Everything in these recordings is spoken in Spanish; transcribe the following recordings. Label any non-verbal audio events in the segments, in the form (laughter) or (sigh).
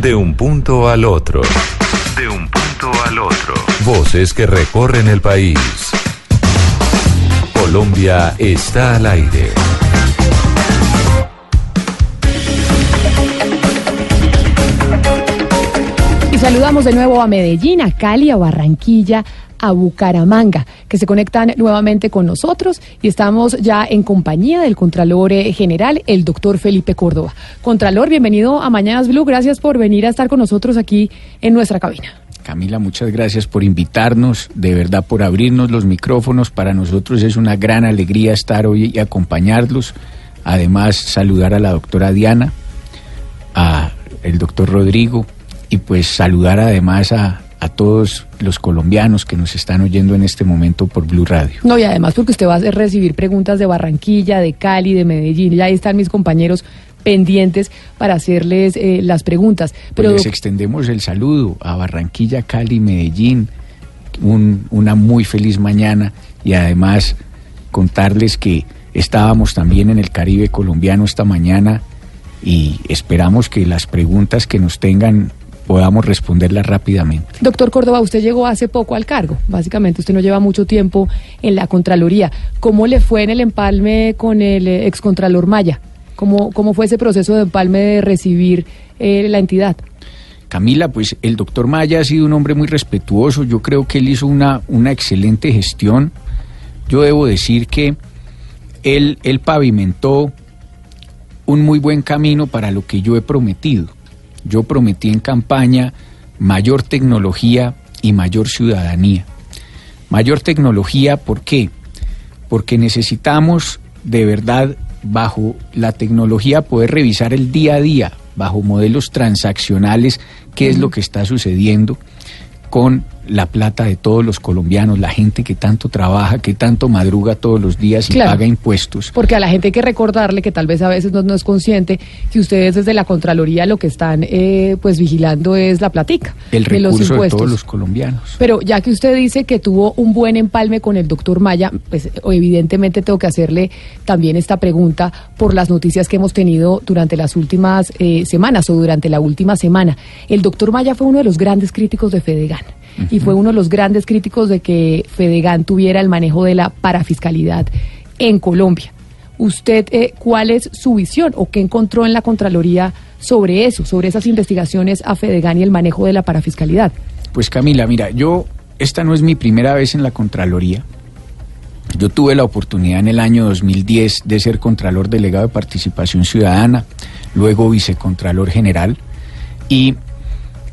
De un punto al otro. De un punto al otro. Voces que recorren el país. Colombia está al aire. Y saludamos de nuevo a Medellín, a Cali, a Barranquilla, a Bucaramanga, que se conectan nuevamente con nosotros y estamos ya en compañía del Contralor eh, General, el doctor Felipe Córdoba. Contralor, bienvenido a Mañanas Blue, gracias por venir a estar con nosotros aquí en nuestra cabina. Camila, muchas gracias por invitarnos, de verdad por abrirnos los micrófonos. Para nosotros es una gran alegría estar hoy y acompañarlos. Además, saludar a la doctora Diana, a el doctor Rodrigo y pues saludar además a, a todos los colombianos que nos están oyendo en este momento por Blue Radio. No, y además porque usted va a recibir preguntas de Barranquilla, de Cali, de Medellín. Ya ahí están mis compañeros pendientes para hacerles eh, las preguntas. Pero pues les extendemos el saludo a Barranquilla, Cali, Medellín. Un, una muy feliz mañana y además contarles que estábamos también en el Caribe colombiano esta mañana y esperamos que las preguntas que nos tengan podamos responderlas rápidamente. Doctor Córdoba, usted llegó hace poco al cargo, básicamente usted no lleva mucho tiempo en la Contraloría. ¿Cómo le fue en el empalme con el eh, excontralor Maya? ¿Cómo, ¿Cómo fue ese proceso de empalme de recibir eh, la entidad? Camila, pues el doctor Maya ha sido un hombre muy respetuoso, yo creo que él hizo una, una excelente gestión. Yo debo decir que él, él pavimentó un muy buen camino para lo que yo he prometido. Yo prometí en campaña mayor tecnología y mayor ciudadanía. Mayor tecnología, ¿por qué? Porque necesitamos de verdad bajo la tecnología poder revisar el día a día, bajo modelos transaccionales, qué es lo que está sucediendo con la plata de todos los colombianos, la gente que tanto trabaja, que tanto madruga todos los días y paga impuestos. Porque a la gente hay que recordarle que tal vez a veces no, es consciente que ustedes desde la Contraloría lo que están eh, pues vigilando es la platica. El recurso de, de todos los colombianos. Pero ya que usted dice que tuvo un buen empalme con el doctor Maya, pues evidentemente tengo que hacerle también esta pregunta por las noticias que hemos tenido durante las últimas eh, semanas o durante la última semana. El doctor Maya fue uno de los grandes críticos de Fedegan y fue uno de los grandes críticos de que Fedegan tuviera el manejo de la parafiscalidad en Colombia. ¿Usted eh, cuál es su visión o qué encontró en la Contraloría sobre eso, sobre esas investigaciones a Fedegan y el manejo de la parafiscalidad? Pues Camila, mira, yo, esta no es mi primera vez en la Contraloría. Yo tuve la oportunidad en el año 2010 de ser Contralor Delegado de Participación Ciudadana, luego Vicecontralor General, y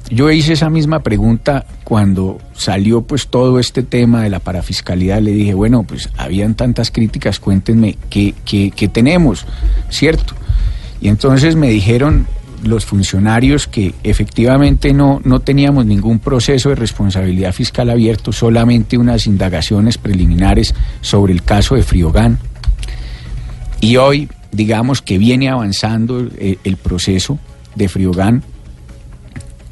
yo hice esa misma pregunta cuando salió pues todo este tema de la parafiscalidad. Le dije, bueno, pues habían tantas críticas, cuéntenme qué, qué, tenemos, ¿cierto? Y entonces me dijeron los funcionarios que efectivamente no, no teníamos ningún proceso de responsabilidad fiscal abierto, solamente unas indagaciones preliminares sobre el caso de Friogán. Y hoy, digamos que viene avanzando eh, el proceso de Friogán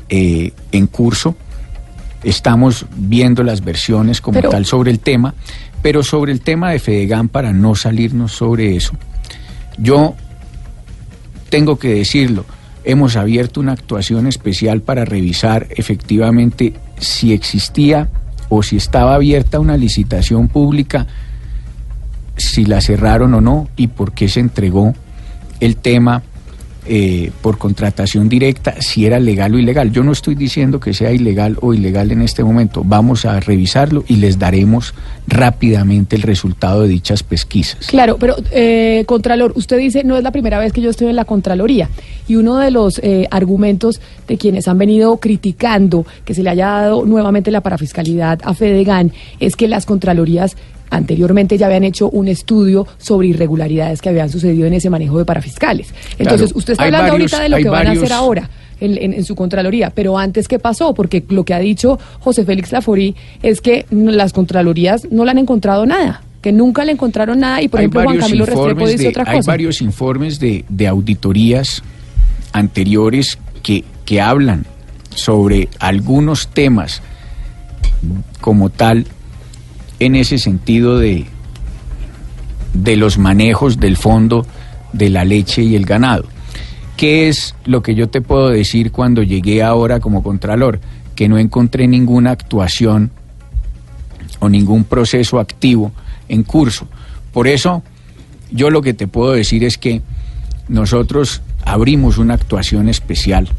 eh, en curso. Estamos viendo las versiones como tal sobre el tema, pero sobre el tema de Fedegan, para no salirnos sobre eso, yo tengo que decirlo, hemos abierto una actuación especial para revisar efectivamente si existía o si estaba abierta una licitación pública, si la cerraron o no y por qué se entregó el tema eh, por contratación directa si era legal o ilegal. Yo no estoy diciendo que sea ilegal o ilegal en este momento. Vamos a revisarlo y les daremos rápidamente el resultado de dichas pesquisas. Claro, pero eh, Contralor, usted dice no es la primera vez que yo estoy en la Contraloría y uno de los eh, argumentos de quienes han venido criticando que se le haya dado nuevamente la parafiscalidad a Fedegan es que las Contralorías anteriormente ya habían hecho un estudio sobre irregularidades que habían sucedido en ese manejo de parafiscales. Entonces, usted está hablando ahorita de lo que van a hacer ahora. En, su Contraloría. Pero antes, ¿qué pasó? Porque lo que ha dicho José Félix Laforí es que las Contralorías no le han encontrado nada, que nunca le encontraron nada y, por ejemplo, Juan Camilo Restrepo dice otra cosa. Hay varios informes de, de auditorías anteriores que, que hablan sobre algunos temas como tal en ese sentido de, de los manejos del fondo de la leche y el ganado. ¿Qué es lo que yo te puedo decir cuando llegué ahora como Contralor? Que no encontré ninguna actuación o ningún proceso activo en curso. Por eso, yo lo que te puedo decir es que nosotros abrimos una actuación especial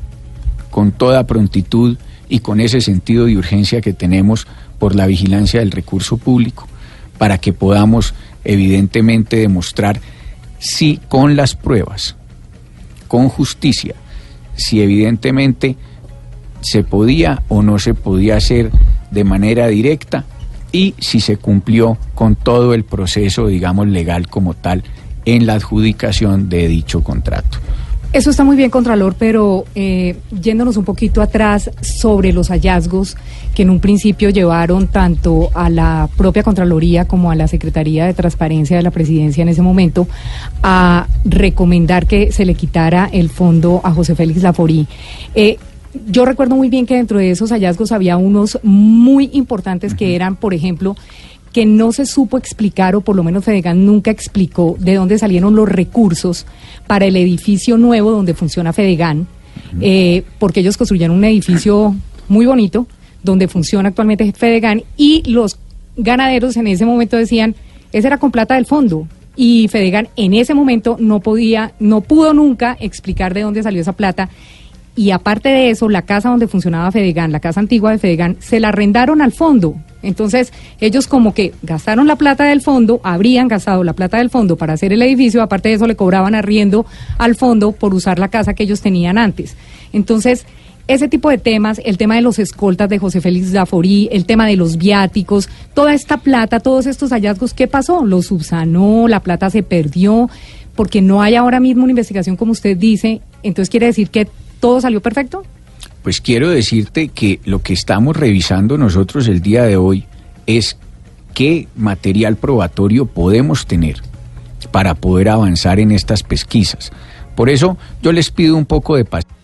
con toda prontitud y con ese sentido de urgencia que tenemos por la vigilancia del recurso público, para que podamos evidentemente demostrar si con las pruebas, con justicia, si evidentemente se podía o no se podía hacer de manera directa y si se cumplió con todo el proceso, digamos, legal como tal en la adjudicación de dicho contrato. Eso está muy bien, Contralor, pero eh, yéndonos un poquito atrás sobre los hallazgos que en un principio llevaron tanto a la propia Contraloría como a la Secretaría de Transparencia de la Presidencia en ese momento a recomendar que se le quitara el fondo a José Félix Laforí. Eh, yo recuerdo muy bien que dentro de esos hallazgos había unos muy importantes que eran, por ejemplo, que no se supo explicar, o por lo menos Fedegan nunca explicó, de dónde salieron los recursos para el edificio nuevo donde funciona Fedegan, eh, porque ellos construyeron un edificio muy bonito, donde funciona actualmente Fedegan, y los ganaderos en ese momento decían, esa era con plata del fondo, y Fedegan en ese momento no podía, no pudo nunca explicar de dónde salió esa plata. Y aparte de eso, la casa donde funcionaba Fedegan, la casa antigua de Fedegan, se la arrendaron al fondo. Entonces, ellos como que gastaron la plata del fondo, habrían gastado la plata del fondo para hacer el edificio, aparte de eso le cobraban arriendo al fondo por usar la casa que ellos tenían antes. Entonces, ese tipo de temas, el tema de los escoltas de José Félix Zaforí, el tema de los viáticos, toda esta plata, todos estos hallazgos, ¿qué pasó? Lo subsanó, la plata se perdió, porque no hay ahora mismo una investigación como usted dice, entonces quiere decir que todo salió perfecto. Pues quiero decirte que lo que estamos revisando nosotros el día de hoy es qué material probatorio podemos tener para poder avanzar en estas pesquisas. Por eso yo les pido un poco de paciencia.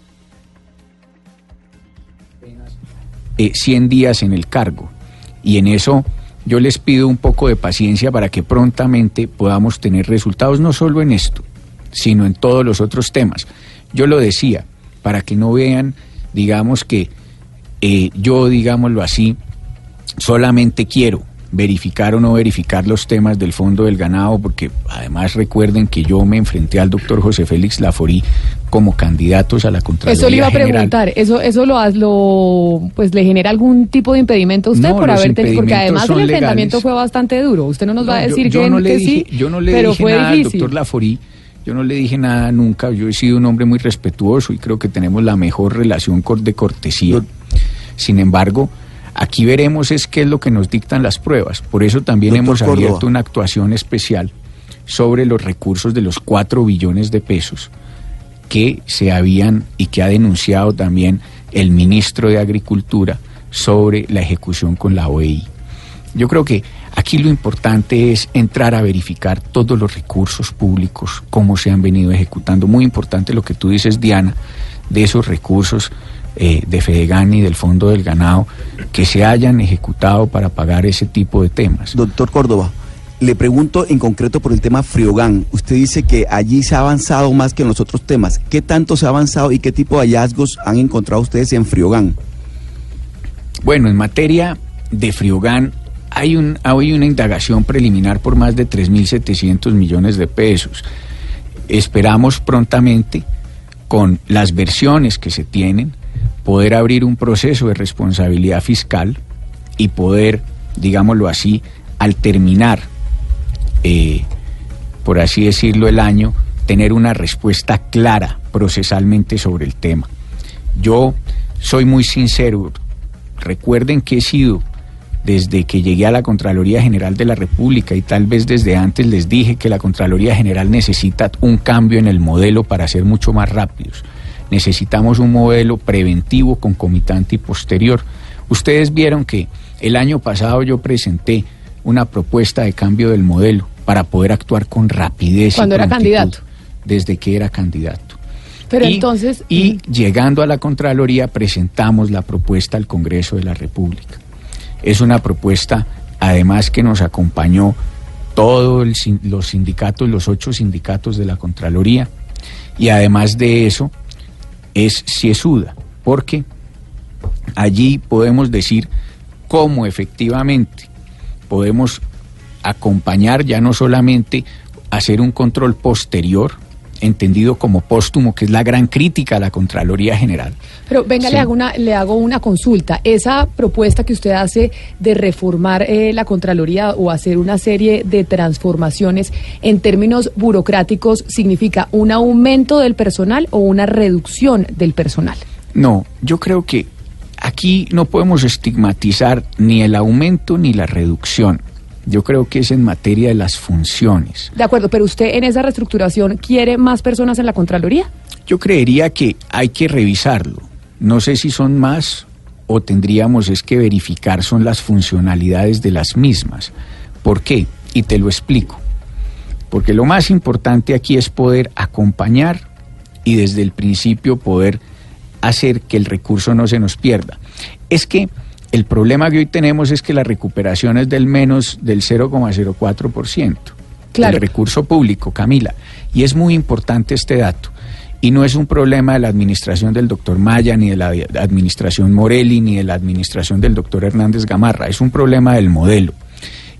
Eh, 100 días en el cargo y en eso yo les pido un poco de paciencia para que prontamente podamos tener resultados no solo en esto, sino en todos los otros temas. Yo lo decía, para que no vean digamos que eh, yo, digámoslo así, solamente quiero verificar o no verificar los temas del fondo del ganado, porque además recuerden que yo me enfrenté al doctor José Félix Laforí como candidatos a la Contraloría Eso le iba a preguntar, ¿eso, eso lo, lo pues le genera algún tipo de impedimento a usted por haber tenido, porque además el enfrentamiento fue bastante duro, usted no nos va a decir que, no le sí, yo no le dije nada al doctor Laforí, yo no le dije nada nunca, yo he sido un hombre muy respetuoso y creo que tenemos la mejor relación de cortesía. Sin embargo, aquí veremos es qué es lo que nos dictan las pruebas. Por eso también hemos abierto una actuación especial sobre los recursos de los 4 billones de pesos que se habían y que ha denunciado también el ministro de Agricultura sobre la ejecución con la OEI. Yo creo que Aquí lo importante es entrar a verificar todos los recursos públicos, cómo se han venido ejecutando. Muy importante lo que tú dices, Diana, de esos recursos eh, de Fedegan y del Fondo del Ganado que se hayan ejecutado para pagar ese tipo de temas. Doctor Córdoba, le pregunto en concreto por el tema Friogán. Usted dice que allí se ha avanzado más que en los otros temas. ¿Qué tanto se ha avanzado y qué tipo de hallazgos han encontrado ustedes en Friogán? Bueno, en materia de Friogán hay, un, hay una indagación preliminar por más de 3.700 millones de pesos. Esperamos prontamente, con las versiones que se tienen, poder abrir un proceso de responsabilidad fiscal y poder, digámoslo así, al terminar, eh, por así decirlo, el año, tener una respuesta clara procesalmente sobre el tema. Yo soy muy sincero, recuerden que he sido desde que llegué a la Contraloría General de la República y tal vez desde antes les dije que la Contraloría General necesita un cambio en el modelo para ser mucho más rápidos. Necesitamos un modelo preventivo, concomitante y posterior. Ustedes vieron que el año pasado yo presenté una propuesta de cambio del modelo para poder actuar con rapidez. Cuando era candidato. Desde que era candidato. Pero entonces. Y llegando a la Contraloría presentamos la propuesta al Congreso de la República. Es una propuesta, además, que nos acompañó todos los sindicatos, los ocho sindicatos de la Contraloría, y además de eso es ciesuda, porque allí podemos decir cómo efectivamente podemos acompañar ya no solamente hacer un control posterior, entendido como póstumo, que es la gran crítica a la Contraloría General. Pero venga, Sí. le, hago una, le hago una consulta. Esa propuesta que usted hace de reformar eh, la Contraloría o hacer una serie de transformaciones en términos burocráticos, ¿significa un aumento del personal o una reducción del personal? No, yo creo que aquí no podemos estigmatizar ni el aumento ni la reducción. Yo creo que es en materia de las funciones. De acuerdo, pero usted en esa reestructuración quiere más personas en la Contraloría. Yo creería que hay que revisarlo. No sé si son más o tendríamos es que verificar son las funcionalidades de las mismas. ¿Por qué? Y te lo explico. Porque lo más importante aquí es poder acompañar y desde el principio poder hacer que el recurso no se nos pierda. Es que el problema que hoy tenemos es que la recuperación es del menos del 0,04% Claro. del recurso público, Camila. Y es muy importante este dato. Y no es un problema de la administración del doctor Maya, ni de la administración Morelli, ni de la administración del doctor Hernández Gamarra. Es un problema del modelo.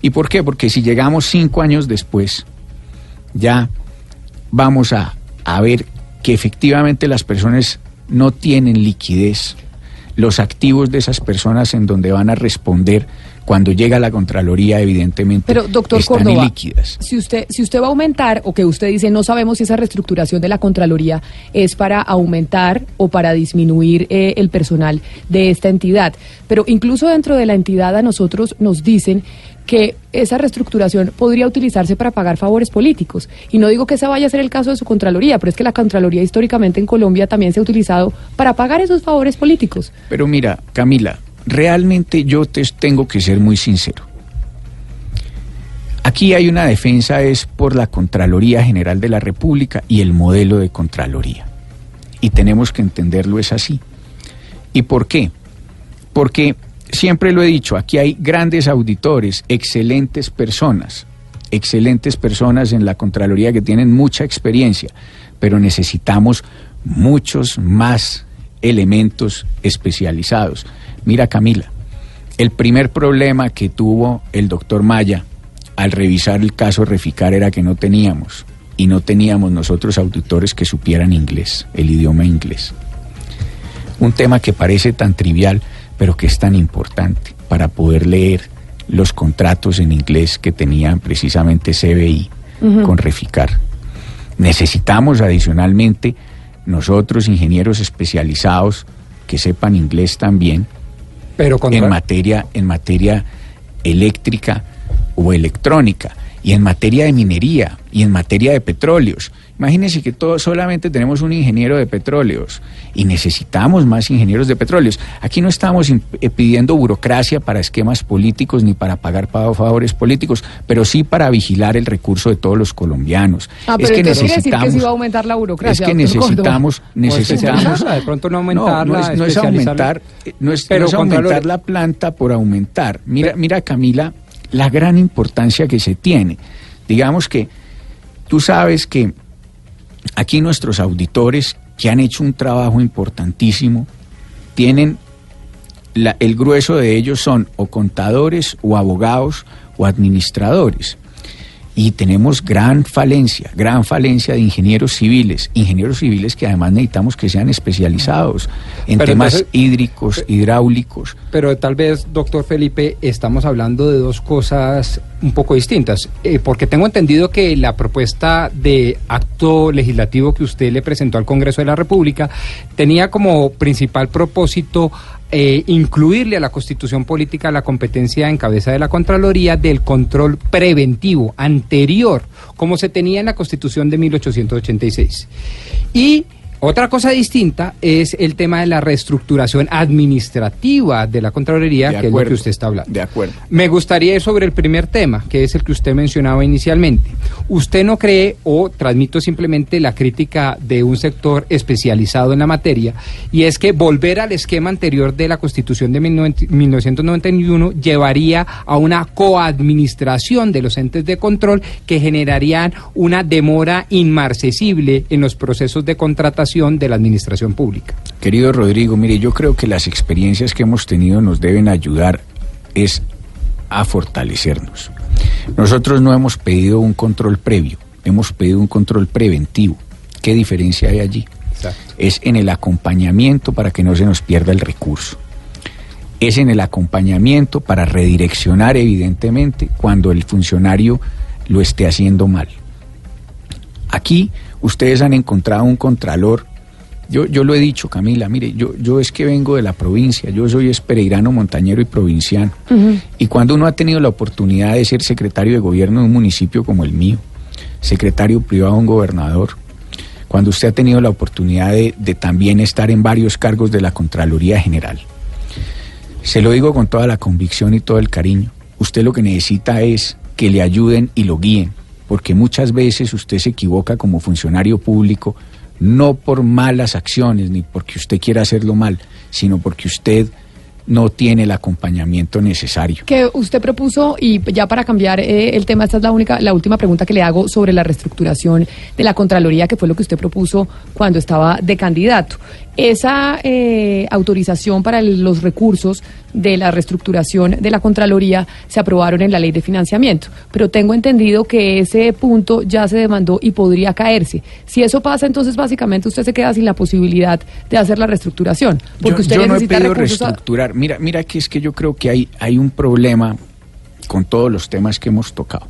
¿Y por qué? Porque si llegamos cinco años después, ya vamos a, a ver que efectivamente las personas no tienen liquidez, los activos de esas personas en donde van a responder cuando llega la Contraloría, evidentemente, Pero, doctor están Córdoba, ilíquidas. si usted, si usted va a aumentar, o que usted dice, no sabemos si esa reestructuración de la Contraloría es para aumentar o para disminuir eh, el personal de esta entidad. Pero incluso dentro de la entidad a nosotros nos dicen que esa reestructuración podría utilizarse para pagar favores políticos. Y no digo que ese vaya a ser el caso de su Contraloría, pero es que la Contraloría históricamente en Colombia también se ha utilizado para pagar esos favores políticos. Pero mira, Camila, realmente yo te tengo que ser muy sincero. Aquí hay una defensa es por la Contraloría General de la República y el modelo de Contraloría. Y tenemos que entenderlo es así. ¿Y por qué? Porque siempre lo he dicho, aquí hay grandes auditores, excelentes personas, excelentes personas en la Contraloría que tienen mucha experiencia, pero necesitamos muchos más elementos especializados. Mira Camila, el primer problema que tuvo el doctor Maya al revisar el caso Reficar era que no teníamos, y no teníamos nosotros auditores que supieran inglés, el idioma inglés. Un tema que parece tan trivial, pero que es tan importante para poder leer los contratos en inglés que tenían precisamente CBI con Reficar. Necesitamos adicionalmente nosotros, ingenieros especializados, que sepan inglés también, Pero en materia, en materia eléctrica o electrónica, y en materia de minería, y en materia de petróleos. Imagínense que todos solamente tenemos un ingeniero de petróleos y necesitamos más ingenieros de petróleos. Aquí no estamos eh, pidiendo burocracia para esquemas políticos ni para pagar pa- favores políticos, pero sí para vigilar el recurso de todos los colombianos. Ah, pero es que quiere decir que necesitamos sí va a aumentar la burocracia. es que necesitamos, necesitamos, de pronto no no, no es, no es aumentar, eh, no es, Pero, no es aumentar la planta por aumentar. Mira, Pero- mira Camila, la gran importancia que se tiene. Digamos que tú sabes que aquí nuestros auditores que han hecho un trabajo importantísimo tienen la- el grueso de ellos son o contadores o abogados o administradores. Y tenemos gran falencia, gran falencia de ingenieros civiles, ingenieros civiles que además necesitamos que sean especializados en Pero temas entonces- hídricos, hidráulicos. Pero tal vez, doctor Felipe, estamos hablando de dos cosas un poco distintas. Eh, porque tengo entendido que la propuesta de acto legislativo que usted le presentó al Congreso de la República tenía como principal propósito eh, incluirle a la constitución política la competencia en cabeza de la Contraloría del control preventivo anterior, como se tenía en la constitución de 1886. Y Otra cosa distinta es el tema de la reestructuración administrativa de la Contraloría, De que es lo acuerdo, que usted está hablando. de acuerdo. Me gustaría ir sobre el primer tema, que es el que usted mencionaba inicialmente. ¿Usted no cree, o transmito simplemente la crítica de un sector especializado en la materia, y es que volver al esquema anterior de la Constitución de 1991 llevaría a una coadministración de los entes de control que generarían una demora inmarcesible en los procesos de contratación de la administración pública? Querido Rodrigo, mire, yo creo que las experiencias que hemos tenido nos deben ayudar es a fortalecernos. Nosotros no hemos pedido un control previo, hemos pedido un control preventivo. ¿Qué diferencia hay allí? Es en el acompañamiento para que no se nos pierda el recurso. Es en el acompañamiento para redireccionar evidentemente cuando el funcionario lo esté haciendo mal. Aquí ustedes han encontrado un contralor. Yo, yo lo he dicho, Camila, mire, yo, yo es que vengo de la provincia, yo soy espereirano, montañero y provinciano. Y cuando uno ha tenido la oportunidad de ser secretario de gobierno de un municipio como el mío, secretario privado de un gobernador, cuando usted ha tenido la oportunidad de, de también estar en varios cargos de la Contraloría General, se lo digo con toda la convicción y todo el cariño, usted lo que necesita es que le ayuden y lo guíen, porque muchas veces usted se equivoca como funcionario público, no por malas acciones ni porque usted quiera hacerlo mal, sino porque usted no tiene el acompañamiento necesario. que usted propuso y ya para cambiar eh, el tema esta es la única la última pregunta que le hago sobre la reestructuración de la contraloría que fue lo que usted propuso cuando estaba de candidato esa eh, autorización para el- los recursos de la reestructuración de la contraloría se aprobaron en la ley de financiamiento pero tengo entendido que ese punto ya se demandó y podría caerse si eso pasa entonces básicamente usted se queda sin la posibilidad de hacer la reestructuración porque yo, usted yo no he a- reestructurar. Mira, mira que es que yo creo que hay, hay un problema con todos los temas que hemos tocado.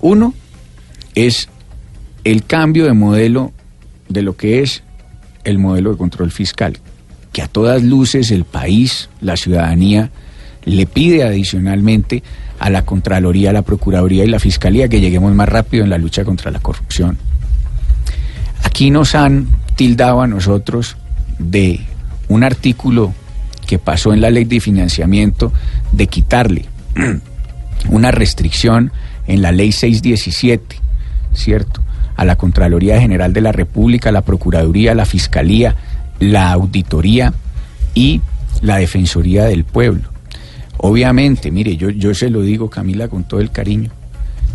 Uno es el cambio de modelo de lo que es el modelo de control fiscal, que a todas luces el país, la ciudadanía, le pide adicionalmente a la Contraloría, a la Procuraduría y la Fiscalía que lleguemos más rápido en la lucha contra la corrupción. Aquí nos han tildado a nosotros de un artículo que pasó en la ley de financiamiento de quitarle (clears throat) una restricción en la ley 617, ¿cierto? A la Contraloría General de la República, la Procuraduría, la Fiscalía, la Auditoría y la Defensoría del Pueblo. Obviamente, mire, yo, yo se lo digo, Camila, con todo el cariño.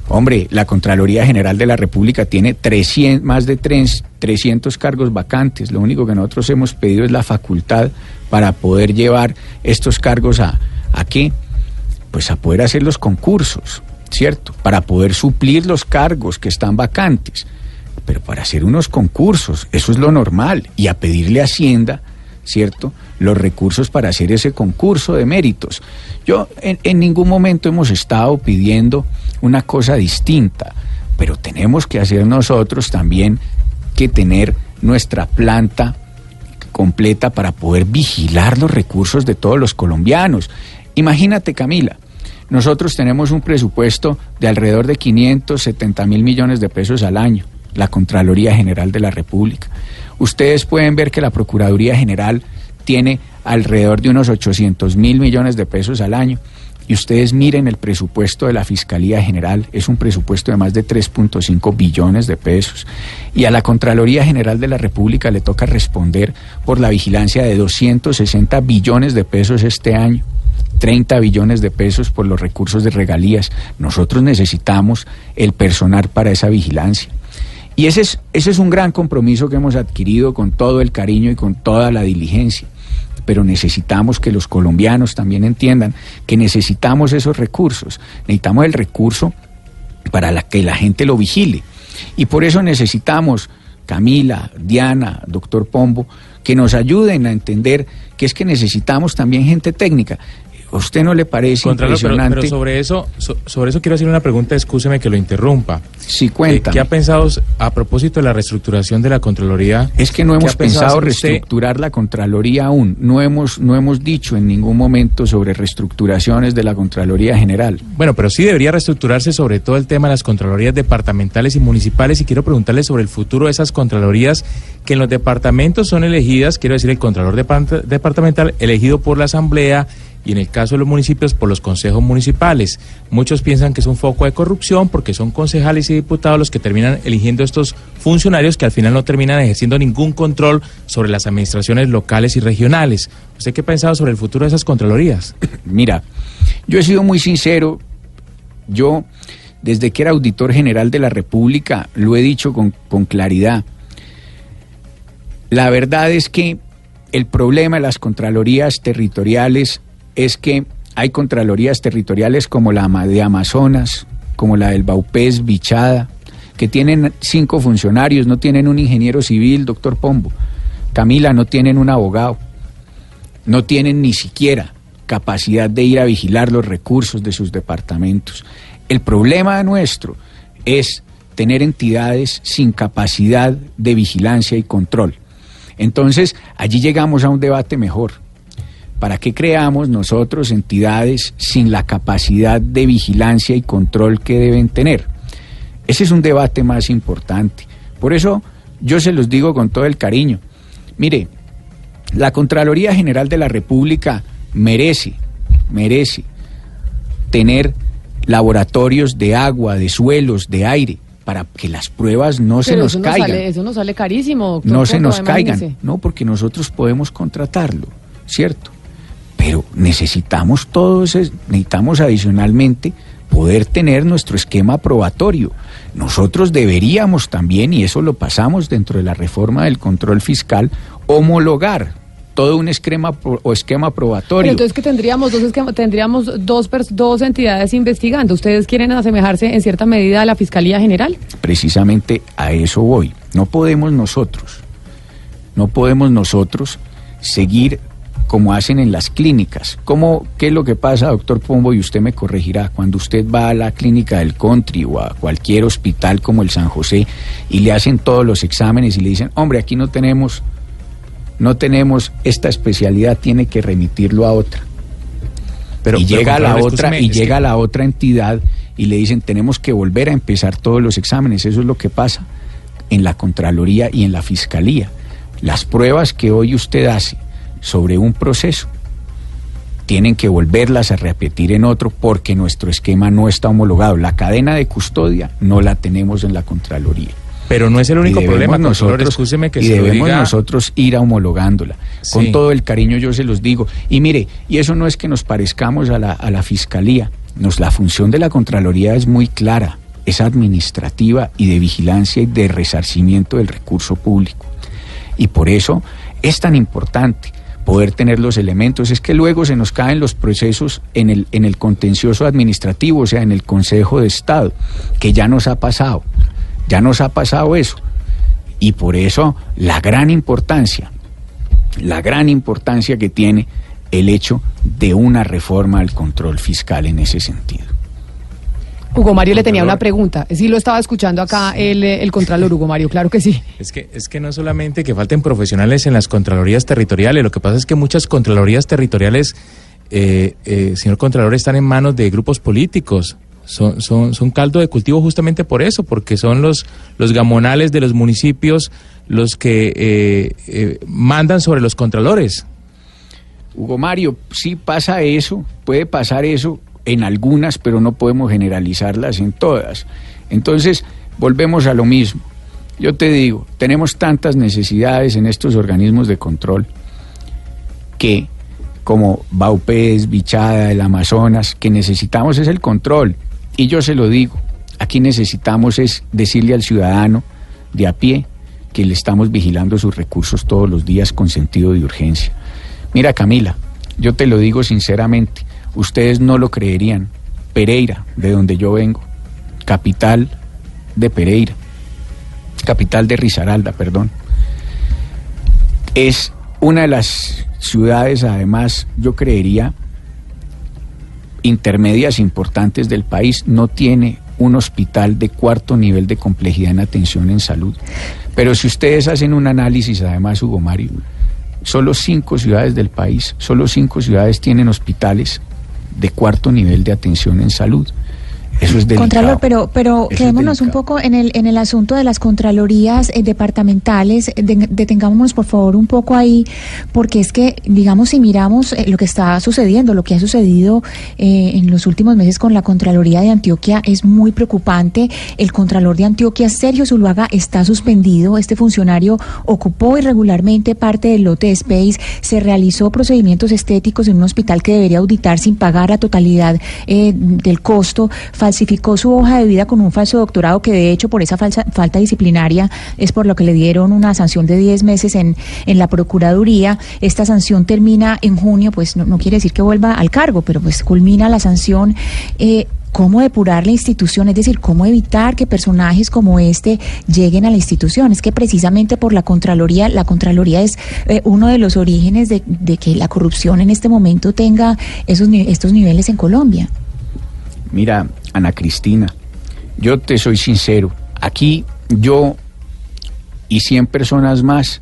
Hombre, la Contraloría General de la República tiene 300, más de tres- 300 cargos vacantes. Lo único que nosotros hemos pedido es la facultad para poder llevar estos cargos a, ¿a qué? Pues a poder hacer los concursos, ¿cierto? Para poder suplir los cargos que están vacantes. Pero para hacer unos concursos, eso es lo normal. Y a pedirle a Hacienda, ¿cierto? Los recursos para hacer ese concurso de méritos. Yo en, en ningún momento hemos estado pidiendo una cosa distinta, pero tenemos que hacer nosotros también que tener nuestra planta completa para poder vigilar los recursos de todos los colombianos. Imagínate, Camila, nosotros tenemos un presupuesto de alrededor de 570 mil millones de pesos al año, la Contraloría General de la República. Ustedes pueden ver que la Procuraduría General tiene alrededor de unos 800 mil millones de pesos al año. Y ustedes miren el presupuesto de la Fiscalía General, es un presupuesto de más de 3.5 billones de pesos. Y a la Contraloría General de la República le toca responder por la vigilancia de 260 billones de pesos este año. 30 billones de pesos por los recursos de regalías. Nosotros necesitamos el personal para esa vigilancia. Y ese es, ese es un gran compromiso que hemos adquirido con todo el cariño y con toda la diligencia. Pero necesitamos que los colombianos también entiendan que necesitamos esos recursos. Necesitamos el recurso para que la gente lo vigile. Y por eso necesitamos, Camila, Diana, doctor Pombo, que nos ayuden a entender que es que necesitamos también gente técnica. ¿A usted no le parece Contralor, pero, impresionante? pero sobre eso, so- sobre eso quiero hacer una pregunta, escúcheme que lo interrumpa. Sí, Eh, cuéntame. ¿Qué ha pensado a propósito de la reestructuración de la Contraloría? Es que no ¿Qué hemos pensado usted? reestructurar la Contraloría aún. No hemos, no hemos dicho en ningún momento sobre reestructuraciones de la Contraloría General. Bueno, pero sí debería reestructurarse sobre todo el tema de las Contralorías departamentales y municipales y quiero preguntarle sobre el futuro de esas Contralorías que en los departamentos son elegidas, quiero decir, el Contralor depart- departamental elegido por la Asamblea y en el caso de los municipios por los consejos municipales. Muchos piensan que es un foco de corrupción porque son concejales y diputados los que terminan eligiendo estos funcionarios que al final no terminan ejerciendo ningún control sobre las administraciones locales y regionales. ¿Usted qué ha pensado sobre el futuro de esas Contralorías? (coughs) Mira, yo he sido muy sincero. Yo, desde que era auditor general de la República, lo he dicho con, con claridad. La verdad es que el problema de las Contralorías territoriales es que hay Contralorías territoriales como la de Amazonas, como la del Baupés, Bichada, que tienen cinco funcionarios, no tienen un ingeniero civil, doctor Pombo. Camila, no tienen un abogado no tienen ni siquiera capacidad de ir a vigilar los recursos de sus departamentos. El problema nuestro es tener entidades sin capacidad de vigilancia y control. Entonces, allí llegamos a un debate mejor. ¿Para qué creamos nosotros entidades sin la capacidad de vigilancia y control que deben tener? Ese es un debate más importante. Por eso yo se los digo con todo el cariño. Mire, la Contraloría General de la República merece, merece tener laboratorios de agua, de suelos, de aire, para que las pruebas no se nos eso caigan. sale, eso nos sale carísimo. doctor no se nos caigan. No, porque nosotros podemos contratarlo, ¿cierto? Pero necesitamos todos, es- necesitamos adicionalmente poder tener nuestro esquema probatorio. Nosotros deberíamos también, y eso lo pasamos dentro de la reforma del control fiscal, homologar todo un esquema o esquema Pero probatorio. entonces que tendríamos dos esquema- tendríamos dos dos entidades investigando. ¿Ustedes quieren asemejarse en cierta medida a la Fiscalía General? Precisamente a eso voy. No podemos nosotros, no podemos nosotros seguir como hacen en las clínicas. ¿Cómo, ¿Qué es lo que pasa, doctor Pombo? Y usted me corregirá. Cuando usted va a la clínica del country o a cualquier hospital como el San José y le hacen todos los exámenes y le dicen, hombre, aquí no tenemos, no tenemos esta especialidad, tiene que remitirlo a otra y pero, llega a la otra y llega a la otra entidad y le dicen tenemos que volver a empezar todos los exámenes eso es lo que pasa en la contraloría y en la fiscalía las pruebas que hoy usted hace sobre un proceso tienen que volverlas a repetir en otro porque nuestro esquema no está homologado la cadena de custodia no la tenemos en la contraloría Pero no es el único problema, nosotros, escúcheme que y se debemos diga- nosotros ir homologándola. Sí. Con todo el cariño yo se los digo. Y mire, y eso no es que nos parezcamos a la, a la fiscalía. Nos, la función de la Contraloría es muy clara. Es administrativa y de vigilancia y de resarcimiento del recurso público. Y por eso es tan importante poder tener los elementos. Es que luego se nos caen los procesos en el, en el contencioso administrativo, o sea, en el Consejo de Estado, que ya nos ha pasado. Ya nos ha pasado eso. Y por eso la gran importancia, la gran importancia que tiene el hecho de una reforma al control fiscal en ese sentido. Hugo Mario le tenía una pregunta. Sí lo estaba escuchando acá el, eh, el Contralor Hugo Mario, claro que sí. Es que, es que no solamente que falten profesionales en las Contralorías territoriales, lo que pasa es que muchas Contralorías territoriales, eh, eh, señor Contralor, están en manos de grupos políticos. Son, son, son caldo de cultivo justamente por eso, porque son los, los gamonales de los municipios los que eh, eh, mandan sobre los contralores. Hugo Mario, sí pasa eso, puede pasar eso en algunas, pero no podemos generalizarlas en todas. Entonces, volvemos a lo mismo. Yo te digo, tenemos tantas necesidades en estos organismos de control que, como Baupés, Bichada, el Amazonas, que necesitamos es el control. Y yo se lo digo, aquí necesitamos es decirle al ciudadano de a pie que le estamos vigilando sus recursos todos los días con sentido de urgencia. Mira Camila, yo te lo digo sinceramente, ustedes no lo creerían. Pereira, de donde yo vengo, capital de Pereira, capital de Risaralda, perdón, es una de las ciudades, además, yo creería, intermedias importantes del país no tiene un hospital de cuarto nivel de complejidad en atención en salud. Pero si ustedes hacen un análisis, además, Hugo Mario, solo cinco ciudades del país, solo cinco ciudades tienen hospitales de cuarto nivel de atención en salud. Eso es delicado. Contralor, pero, pero quedémonos un poco en el, en el asunto de las contralorías eh, departamentales. detengámonos, por favor, un poco ahí, porque es que, digamos, si miramos eh, lo que está sucediendo, lo que ha sucedido eh, en los últimos meses con la Contraloría de Antioquia, es muy preocupante. El Contralor de Antioquia, Sergio Zuluaga, está suspendido. Este funcionario ocupó irregularmente parte del lote de Space. Se realizó procedimientos estéticos en un hospital que debería auditar sin pagar la totalidad del costo falsificó su hoja de vida con un falso doctorado que de hecho por esa falsa, falta disciplinaria es por lo que le dieron una sanción de 10 meses en, en la Procuraduría. Esta sanción termina en junio, pues no, quiere decir que vuelva al cargo, pero pues culmina la sanción. Eh, cómo depurar la institución, es decir, cómo evitar que personajes como este lleguen a la institución. Es que precisamente por la Contraloría, la Contraloría es eh, uno de los orígenes de, de, que la corrupción en este momento tenga esos, estos niveles en Colombia. Mira, Ana Cristina, yo te soy sincero, aquí yo y 100 personas más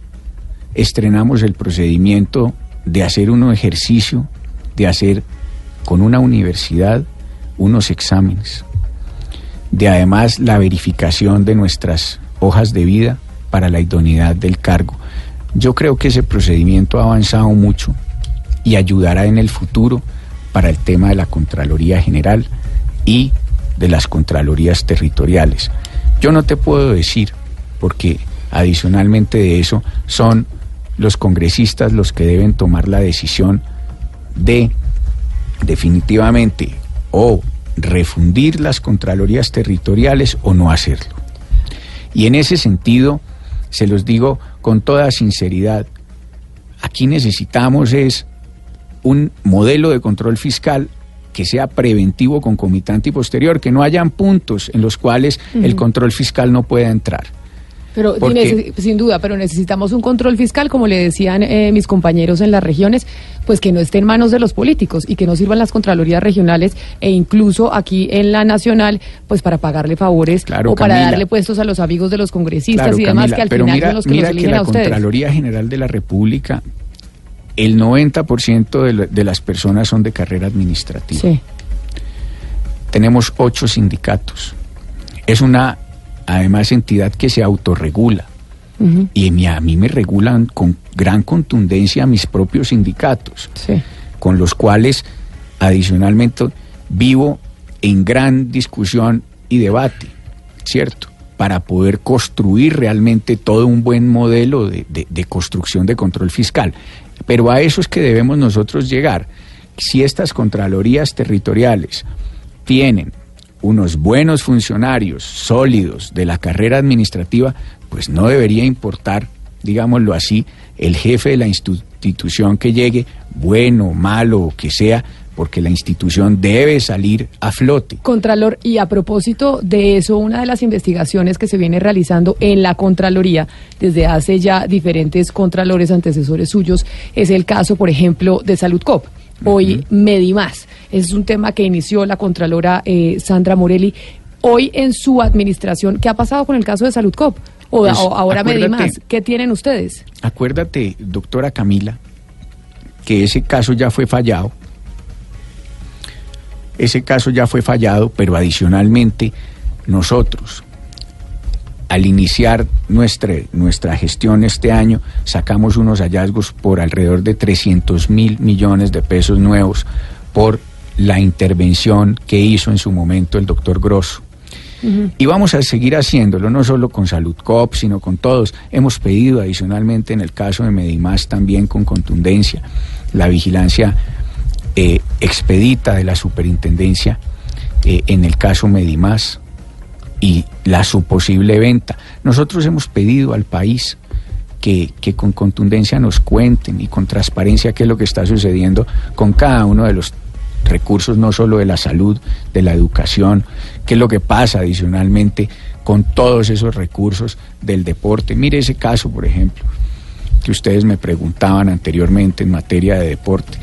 estrenamos el procedimiento de hacer un ejercicio, de hacer con una universidad unos exámenes, de además la verificación de nuestras hojas de vida para la idoneidad del cargo. Yo creo que ese procedimiento ha avanzado mucho y ayudará en el futuro para el tema de la Contraloría General y de las Contralorías Territoriales. Yo no te puedo decir, porque adicionalmente de eso son los congresistas los que deben tomar la decisión de definitivamente o refundir las Contralorías Territoriales o no hacerlo. Y en ese sentido, se los digo con toda sinceridad, aquí necesitamos es un modelo de control fiscal que sea preventivo, concomitante y posterior, que no hayan puntos en los cuales el control fiscal no pueda entrar. Pero sin duda, pero necesitamos un control fiscal, como le decían eh, mis compañeros en las regiones, pues que no esté en manos de los políticos y que no sirvan las contralorías regionales e incluso aquí en la nacional, pues para pagarle favores o para darle puestos a los amigos de los congresistas y demás que al final son los que los eligen a ustedes. La Contraloría General de la República el 90% de, de, las personas son de carrera administrativa. Sí. Tenemos ocho sindicatos. Es una, además, entidad que se autorregula. Y a mí me regulan con gran contundencia mis propios sindicatos, con los cuales, adicionalmente, vivo en gran discusión y debate, ¿cierto? Para poder construir realmente todo un buen modelo de, de construcción de control fiscal. Pero a eso es que debemos nosotros llegar. Si estas Contralorías territoriales tienen unos buenos funcionarios sólidos de la carrera administrativa, pues no debería importar, digámoslo así, el jefe de la institución que llegue, bueno, malo o que sea, porque la institución debe salir a flote. Contralor, y a propósito de eso, una de las investigaciones que se viene realizando en la Contraloría desde hace ya diferentes contralores antecesores suyos es el caso, por ejemplo, de Salud Cop. Hoy Medimás. Es un tema que inició la Contralora eh, Sandra Morelli. Hoy en su administración, ¿qué ha pasado con el caso de Salud Cop? O, pues, ahora Medimás, ¿qué tienen ustedes? Acuérdate, doctora Camila, que ese caso ya fue fallado ese caso ya fue fallado, pero adicionalmente nosotros, al iniciar nuestra, nuestra gestión este año, sacamos unos hallazgos por alrededor de 300 mil millones de pesos nuevos por la intervención que hizo en su momento el doctor Grosso. Y vamos a seguir haciéndolo, no solo con Salud Cop, sino con todos. Hemos pedido adicionalmente en el caso de Medimás también con contundencia la vigilancia eh, expedita de la superintendencia eh, en el caso Medimás y la su posible venta. Nosotros hemos pedido al país que, que, con contundencia nos cuenten y con transparencia qué es lo que está sucediendo con cada uno de los recursos, no solo de la salud, de la educación, qué es lo que pasa adicionalmente con todos esos recursos del deporte. Mire ese caso, por ejemplo, que ustedes me preguntaban anteriormente en materia de deporte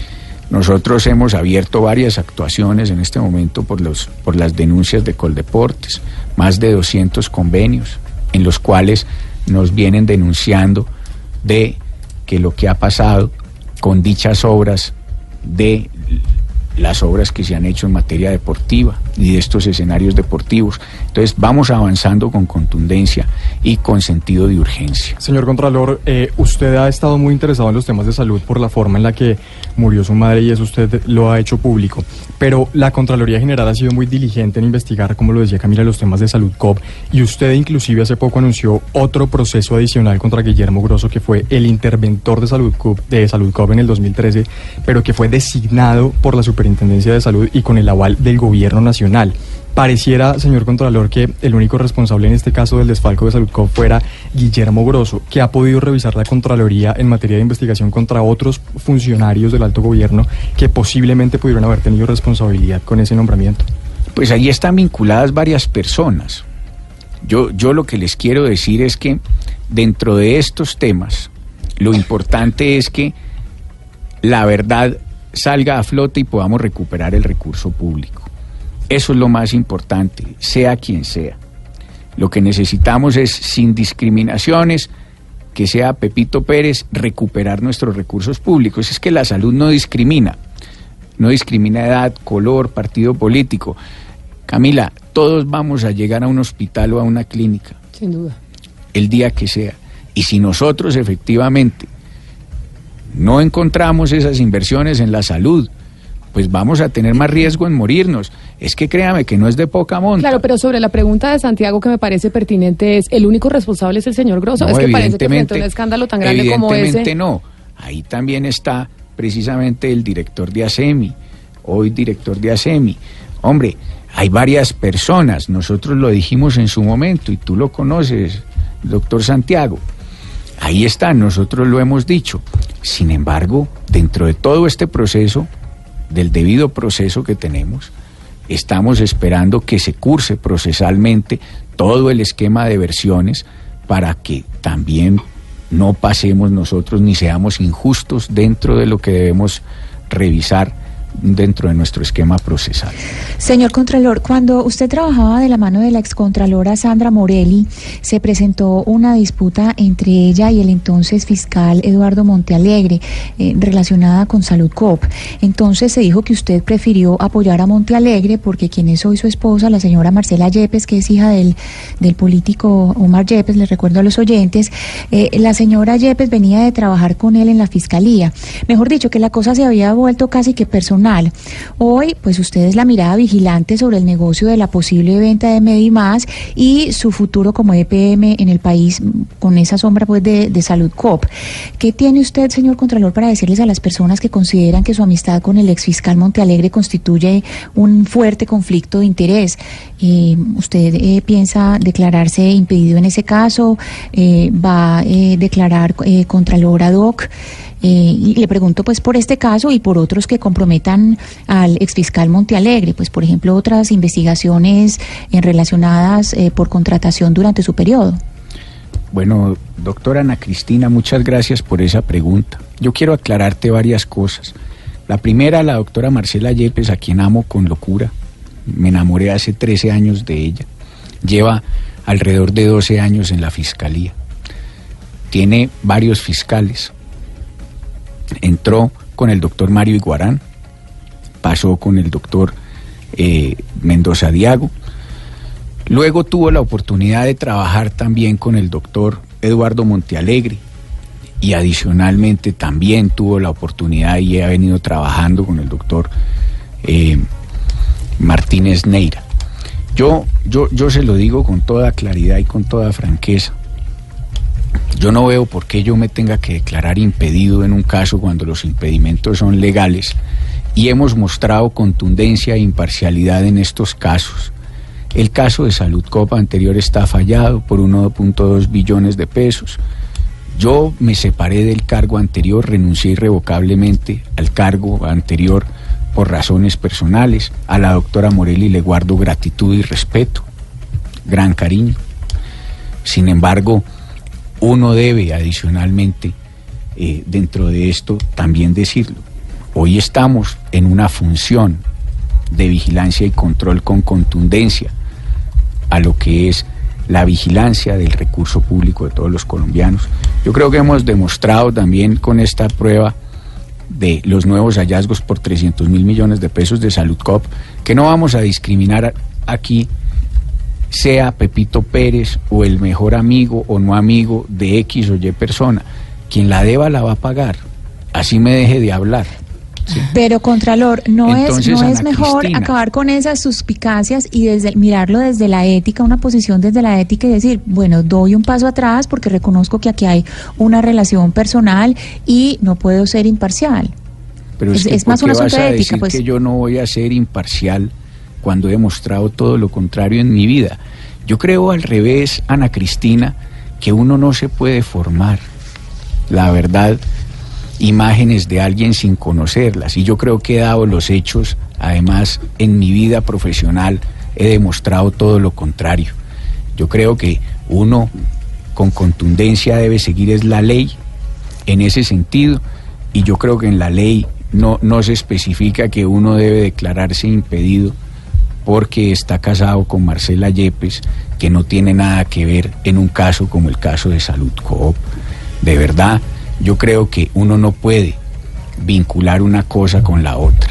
Nosotros hemos abierto varias actuaciones en este momento por, los, por las denuncias de Coldeportes, más de 200 convenios en los cuales nos vienen denunciando de que lo que ha pasado con dichas obras de las obras que se han hecho en materia deportiva y de estos escenarios deportivos. Entonces vamos avanzando con contundencia y con sentido de urgencia. Señor Contralor, eh, usted ha estado muy interesado en los temas de salud por la forma en la que murió su madre y eso usted lo ha hecho público, pero la Contraloría General ha sido muy diligente en investigar, como lo decía Camila, los temas de salud COP y usted inclusive hace poco anunció otro proceso adicional contra Guillermo Grosso que fue el interventor de salud COP, de salud COP en el 2013, pero que fue designado por la Superintendencia de Salud y con el aval del Gobierno Pareciera, señor Contralor, que el único responsable en este caso del desfalco de Saludcop fuera Guillermo Grosso, que ha podido revisar la Contraloría en materia de investigación contra otros funcionarios del alto gobierno que posiblemente pudieron haber tenido responsabilidad con ese nombramiento. Pues ahí están vinculadas varias personas. Yo, yo lo que les quiero decir es que dentro de estos temas, lo importante es que la verdad salga a flote y podamos recuperar el recurso público. Eso es lo más importante, sea quien sea. Lo que necesitamos es, sin discriminaciones, que sea Pepito Pérez, recuperar nuestros recursos públicos. Es que la salud no discrimina, no discrimina edad, color, partido político. Camila, todos vamos a llegar a un hospital o a una clínica. Sin duda. El día que sea. Y si nosotros efectivamente no encontramos esas inversiones en la salud, pues vamos a tener más riesgo en morirnos. Es que créame que no es de poca monta. Claro, pero sobre la pregunta de Santiago que me parece pertinente es, ¿el único responsable es el señor Grosso? es que parece que frente a un escándalo tan grande como ese... Evidentemente no. Ahí también está precisamente el director de ASEMI, hoy director de ASEMI. Hombre, hay varias personas, nosotros lo dijimos en su momento y tú lo conoces, doctor Santiago. Ahí está, nosotros lo hemos dicho. Sin embargo, dentro de todo este proceso, del debido proceso que tenemos. Estamos esperando que se curse procesalmente todo el esquema de versiones para que también no pasemos nosotros ni seamos injustos dentro de lo que debemos revisar dentro de nuestro esquema procesal. Señor Contralor, cuando usted trabajaba de la mano de la excontralora Sandra Morelli, se presentó una disputa entre ella y el entonces fiscal Eduardo Montealegre eh, relacionada con Salud Cop. Entonces se dijo que usted prefirió apoyar a Montealegre porque quien es hoy su esposa, la señora Marcela Yepes, que es hija del, del político Omar Yepes, le recuerdo a los oyentes, eh, la señora Yepes venía de trabajar con él en la fiscalía. Mejor dicho, que la cosa se había vuelto casi que personal Hoy, pues ustedes la mirada vigilante sobre el negocio de la posible venta de Medimás y su futuro como EPM en el país con esa sombra pues de, Salud Cop. ¿Qué tiene usted, señor Contralor, para decirles a las personas que consideran que su amistad con el exfiscal Montealegre constituye un fuerte conflicto de interés? Eh, ¿Usted eh, piensa declararse impedido en ese caso? Eh, ¿Va a declarar Contralor ad hoc? Eh, y le pregunto pues por este caso y por otros que comprometan al exfiscal Montealegre, pues por ejemplo otras investigaciones en relacionadas eh, por contratación durante su periodo. Bueno, doctora Ana Cristina, muchas gracias por esa pregunta. Yo quiero aclararte varias cosas. La primera, la doctora Marcela Yepes, a quien amo con locura. Me enamoré hace 13 años de ella. Lleva alrededor de 12 años en la fiscalía. Tiene varios fiscales entró con el doctor Mario Iguarán, pasó con el doctor eh, Mendoza Diago, luego tuvo la oportunidad de trabajar también con el doctor Eduardo Montealegre y adicionalmente también tuvo la oportunidad y ha venido trabajando con el doctor eh, Martínez Neira. Yo, yo, yo se lo digo con toda claridad y con toda franqueza. Yo no veo por qué yo me tenga que declarar impedido en un caso cuando los impedimentos son legales y hemos mostrado contundencia e imparcialidad en estos casos. El caso de Salud Copa anterior está fallado por 1.2 billones de pesos. Yo me separé del cargo anterior, renuncié irrevocablemente al cargo anterior por razones personales. A la doctora Morelli le guardo gratitud y respeto, gran cariño. Sin embargo, uno debe adicionalmente, eh, dentro de esto, también decirlo. Hoy estamos en una función de vigilancia y control con contundencia a lo que es la vigilancia del recurso público de todos los colombianos. Yo creo que hemos demostrado también con esta prueba de los nuevos hallazgos por 300 mil millones de pesos de Salud Cop que no vamos a discriminar aquí sea Pepito Pérez o el mejor amigo o no amigo de X o Y persona. Quien la deba la va a pagar. Así me deje de hablar. Pero Contralor, ¿no es, no es mejor acabar con esas suspicacias y desde mirarlo desde la ética, una posición desde la ética y decir, bueno, doy un paso atrás porque reconozco que aquí hay una relación personal y no puedo ser imparcial? Pero es, más un asunto de ética, pues. que yo no voy a ser imparcial cuando he demostrado todo lo contrario en mi vida. Yo creo al revés, Ana Cristina, que uno no se puede formar. La verdad, imágenes de alguien sin conocerlas. Y yo creo que he dado los hechos, además en mi vida profesional he demostrado todo lo contrario. Yo creo que uno con contundencia debe seguir es la ley en ese sentido y yo creo que en la ley no, no se especifica que uno debe declararse impedido porque está casado con Marcela Yepes, que no tiene nada que ver en un caso como el caso de Salud Coop. De verdad, yo creo que uno no puede vincular una cosa con la otra.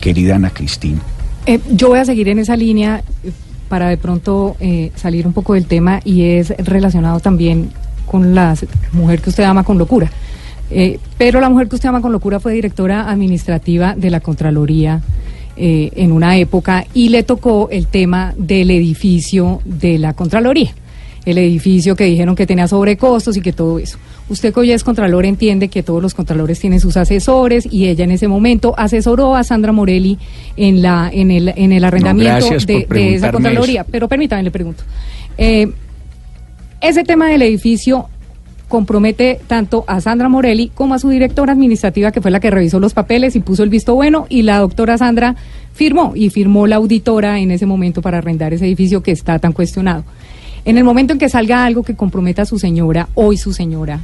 Querida Ana Cristina. Eh, yo voy a seguir en esa línea eh, para de pronto eh, salir un poco del tema y es relacionado también con la mujer que usted ama con locura. pero la mujer que usted ama con locura fue directora administrativa de la Contraloría en una época y le tocó el tema del edificio de la Contraloría. El edificio que dijeron que tenía sobrecostos y que todo eso. Usted que hoy es contralor entiende que todos los contralores tienen sus asesores y ella en ese momento asesoró a Sandra Morelli en la en el en el arrendamiento de, esa contraloría. Pero permítame le pregunto. Eh, ese tema del edificio compromete tanto a Sandra Morelli como a su directora administrativa, que fue la que revisó los papeles y puso el visto bueno, y la doctora Sandra firmó, y firmó la auditora en ese momento para arrendar ese edificio que está tan cuestionado. En el momento en que salga algo que comprometa a su señora, hoy su señora,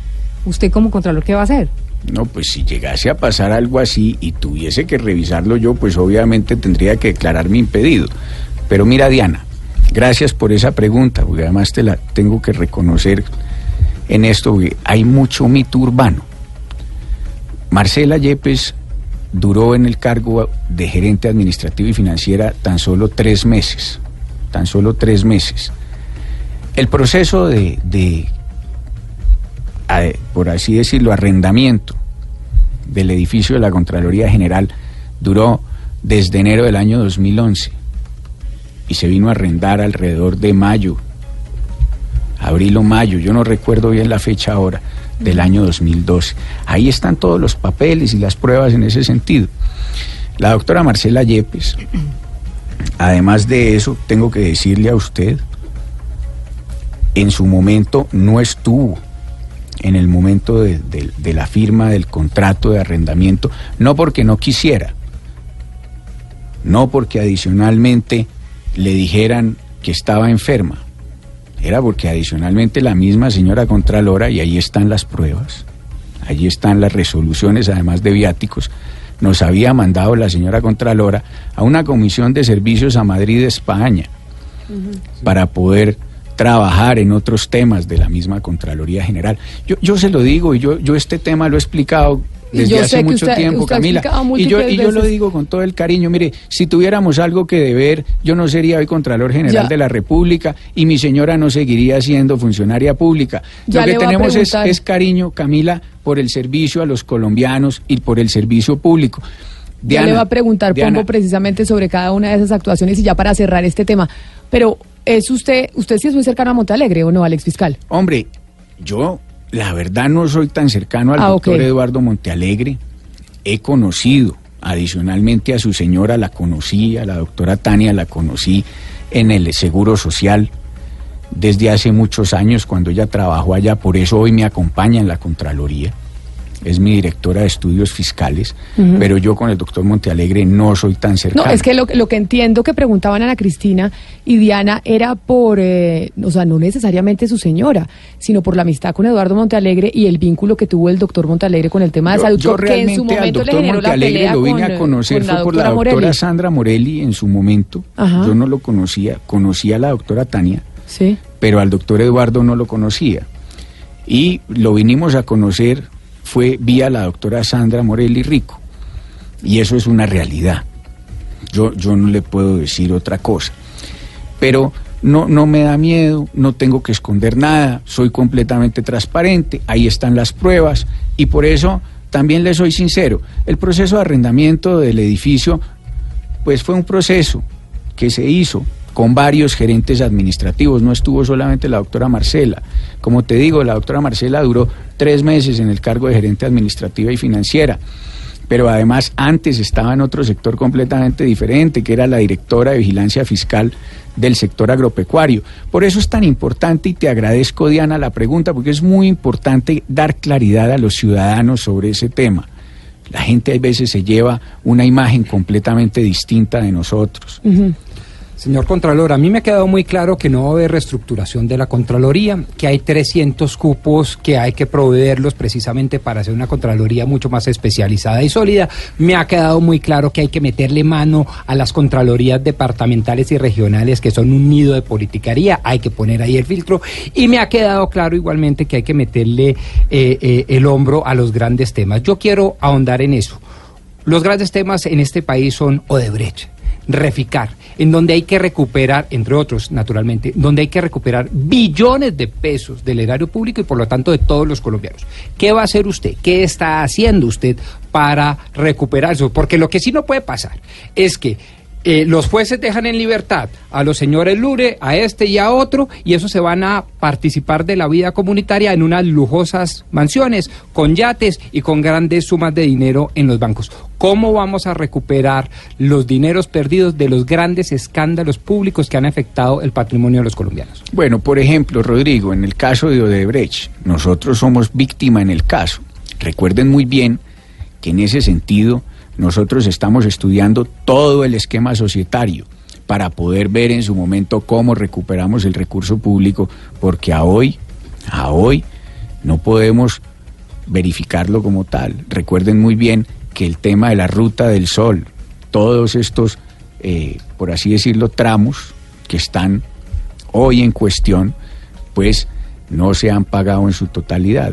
¿usted como contralor qué va a hacer? No, pues si llegase a pasar algo así y tuviese que revisarlo yo, pues obviamente tendría que declararme impedido. Pero mira, Diana, gracias por esa pregunta, porque además te la tengo que reconocer en esto, hay mucho mito urbano. Marcela Yepes duró en el cargo de gerente administrativo y financiera tan solo tres meses, tan solo tres meses. El proceso de por así decirlo, arrendamiento del edificio de la Contraloría General duró desde enero del año 2011 y se vino a arrendar alrededor de mayo, abril o mayo, yo no recuerdo bien la fecha ahora, del año 2012. Ahí están todos los papeles y las pruebas en ese sentido. La doctora Marcela Yepes, además de eso, tengo que decirle a usted, en su momento no estuvo en el momento de, la firma del contrato de arrendamiento, no porque no quisiera, no porque adicionalmente le dijeran que estaba enferma, era porque adicionalmente la misma señora Contralora, y ahí están las pruebas, allí están las resoluciones, además de viáticos, nos había mandado la señora Contralora a una comisión de servicios a Madrid, España, para poder trabajar en otros temas de la misma Contraloría General. Yo, yo se lo digo y yo, yo este tema lo he explicado desde hace mucho tiempo, Camila. Y yo, y yo lo digo con todo el cariño. Mire, si tuviéramos algo que deber, yo no sería hoy Contralor General de la República y mi señora no seguiría siendo funcionaria pública. lo que tenemos es, es, cariño, Camila, por el servicio a los colombianos y por el servicio público. ya le va a preguntar, Pombo, precisamente sobre cada una de esas actuaciones y ya para cerrar este tema. Pero ¿Es usted, usted sí es muy cercano a Montalegre o no, Alex Fiscal? Hombre, yo la verdad no soy tan cercano al ah, doctor Eduardo Montealegre. He conocido, adicionalmente a su señora la conocí, a la doctora Tania la conocí en el Seguro Social desde hace muchos años cuando ella trabajó allá, por eso hoy me acompaña en la Contraloría. Es mi directora de estudios fiscales, pero yo con el doctor Montealegre no soy tan cercano. No, es que lo, lo que entiendo que preguntaban Ana Cristina y Diana era por, eh, o sea, no necesariamente su señora, sino por la amistad con Eduardo Montealegre y el vínculo que tuvo el doctor Montealegre con el tema de Yo- salud, yo que en su realmente al momento le doctor generó la pelea lo vine con, a eh, conocer con fue por la doctora doctora Morelli. Sandra Morelli en su momento. Ajá. Yo no lo conocía, conocía a la doctora Tania, Sí. pero al doctor Eduardo no lo conocía. Y lo vinimos a conocer fue vía la doctora Sandra Morelli Rico. Y eso es una realidad. Yo, yo no le puedo decir otra cosa. Pero no, no me da miedo, no tengo que esconder nada, soy completamente transparente, ahí están las pruebas y por eso también le soy sincero, el proceso de arrendamiento del edificio pues fue un proceso que se hizo con varios gerentes administrativos, no estuvo solamente la doctora Marcela. Como te digo, la doctora Marcela duró tres meses en el cargo de gerente administrativa y financiera, pero además antes estaba en otro sector completamente diferente, que era la directora de vigilancia fiscal del sector agropecuario. Por eso es tan importante y te agradezco, Diana, la pregunta, porque es muy importante dar claridad a los ciudadanos sobre ese tema. La gente a veces se lleva una imagen completamente distinta de nosotros. Señor Contralor, a mí me ha quedado muy claro que no va a haber reestructuración de la Contraloría, que hay 300 cupos que hay que proveerlos precisamente para hacer una Contraloría mucho más especializada y sólida. Me ha quedado muy claro que hay que meterle mano a las Contralorías departamentales y regionales que son un nido de politicaría, hay que poner ahí el filtro. Y me ha quedado claro igualmente que hay que meterle eh, eh, el hombro a los grandes temas. Yo quiero ahondar en eso. Los grandes temas en este país son Odebrecht, Reficar, en donde hay que recuperar, entre otros, naturalmente, donde hay que recuperar billones de pesos del erario público y por lo tanto de todos los colombianos. ¿Qué va a hacer usted? ¿Qué está haciendo usted para recuperar eso? Porque lo que sí no puede pasar es que eh, los jueces dejan en libertad a los señores Lure, a este y a otro, y esos se van a participar de la vida comunitaria en unas lujosas mansiones, con yates y con grandes sumas de dinero en los bancos. ¿Cómo vamos a recuperar los dineros perdidos de los grandes escándalos públicos que han afectado el patrimonio de los colombianos? Bueno, por ejemplo, Rodrigo, en el caso de Odebrecht, nosotros somos víctima en el caso. Recuerden muy bien que en ese sentido nosotros estamos estudiando todo el esquema societario para poder ver en su momento cómo recuperamos el recurso público, porque a hoy, a hoy, no podemos verificarlo como tal. Recuerden muy bien que el tema de la ruta del sol, todos estos, eh, por así decirlo, tramos que están hoy en cuestión, pues no se han pagado en su totalidad.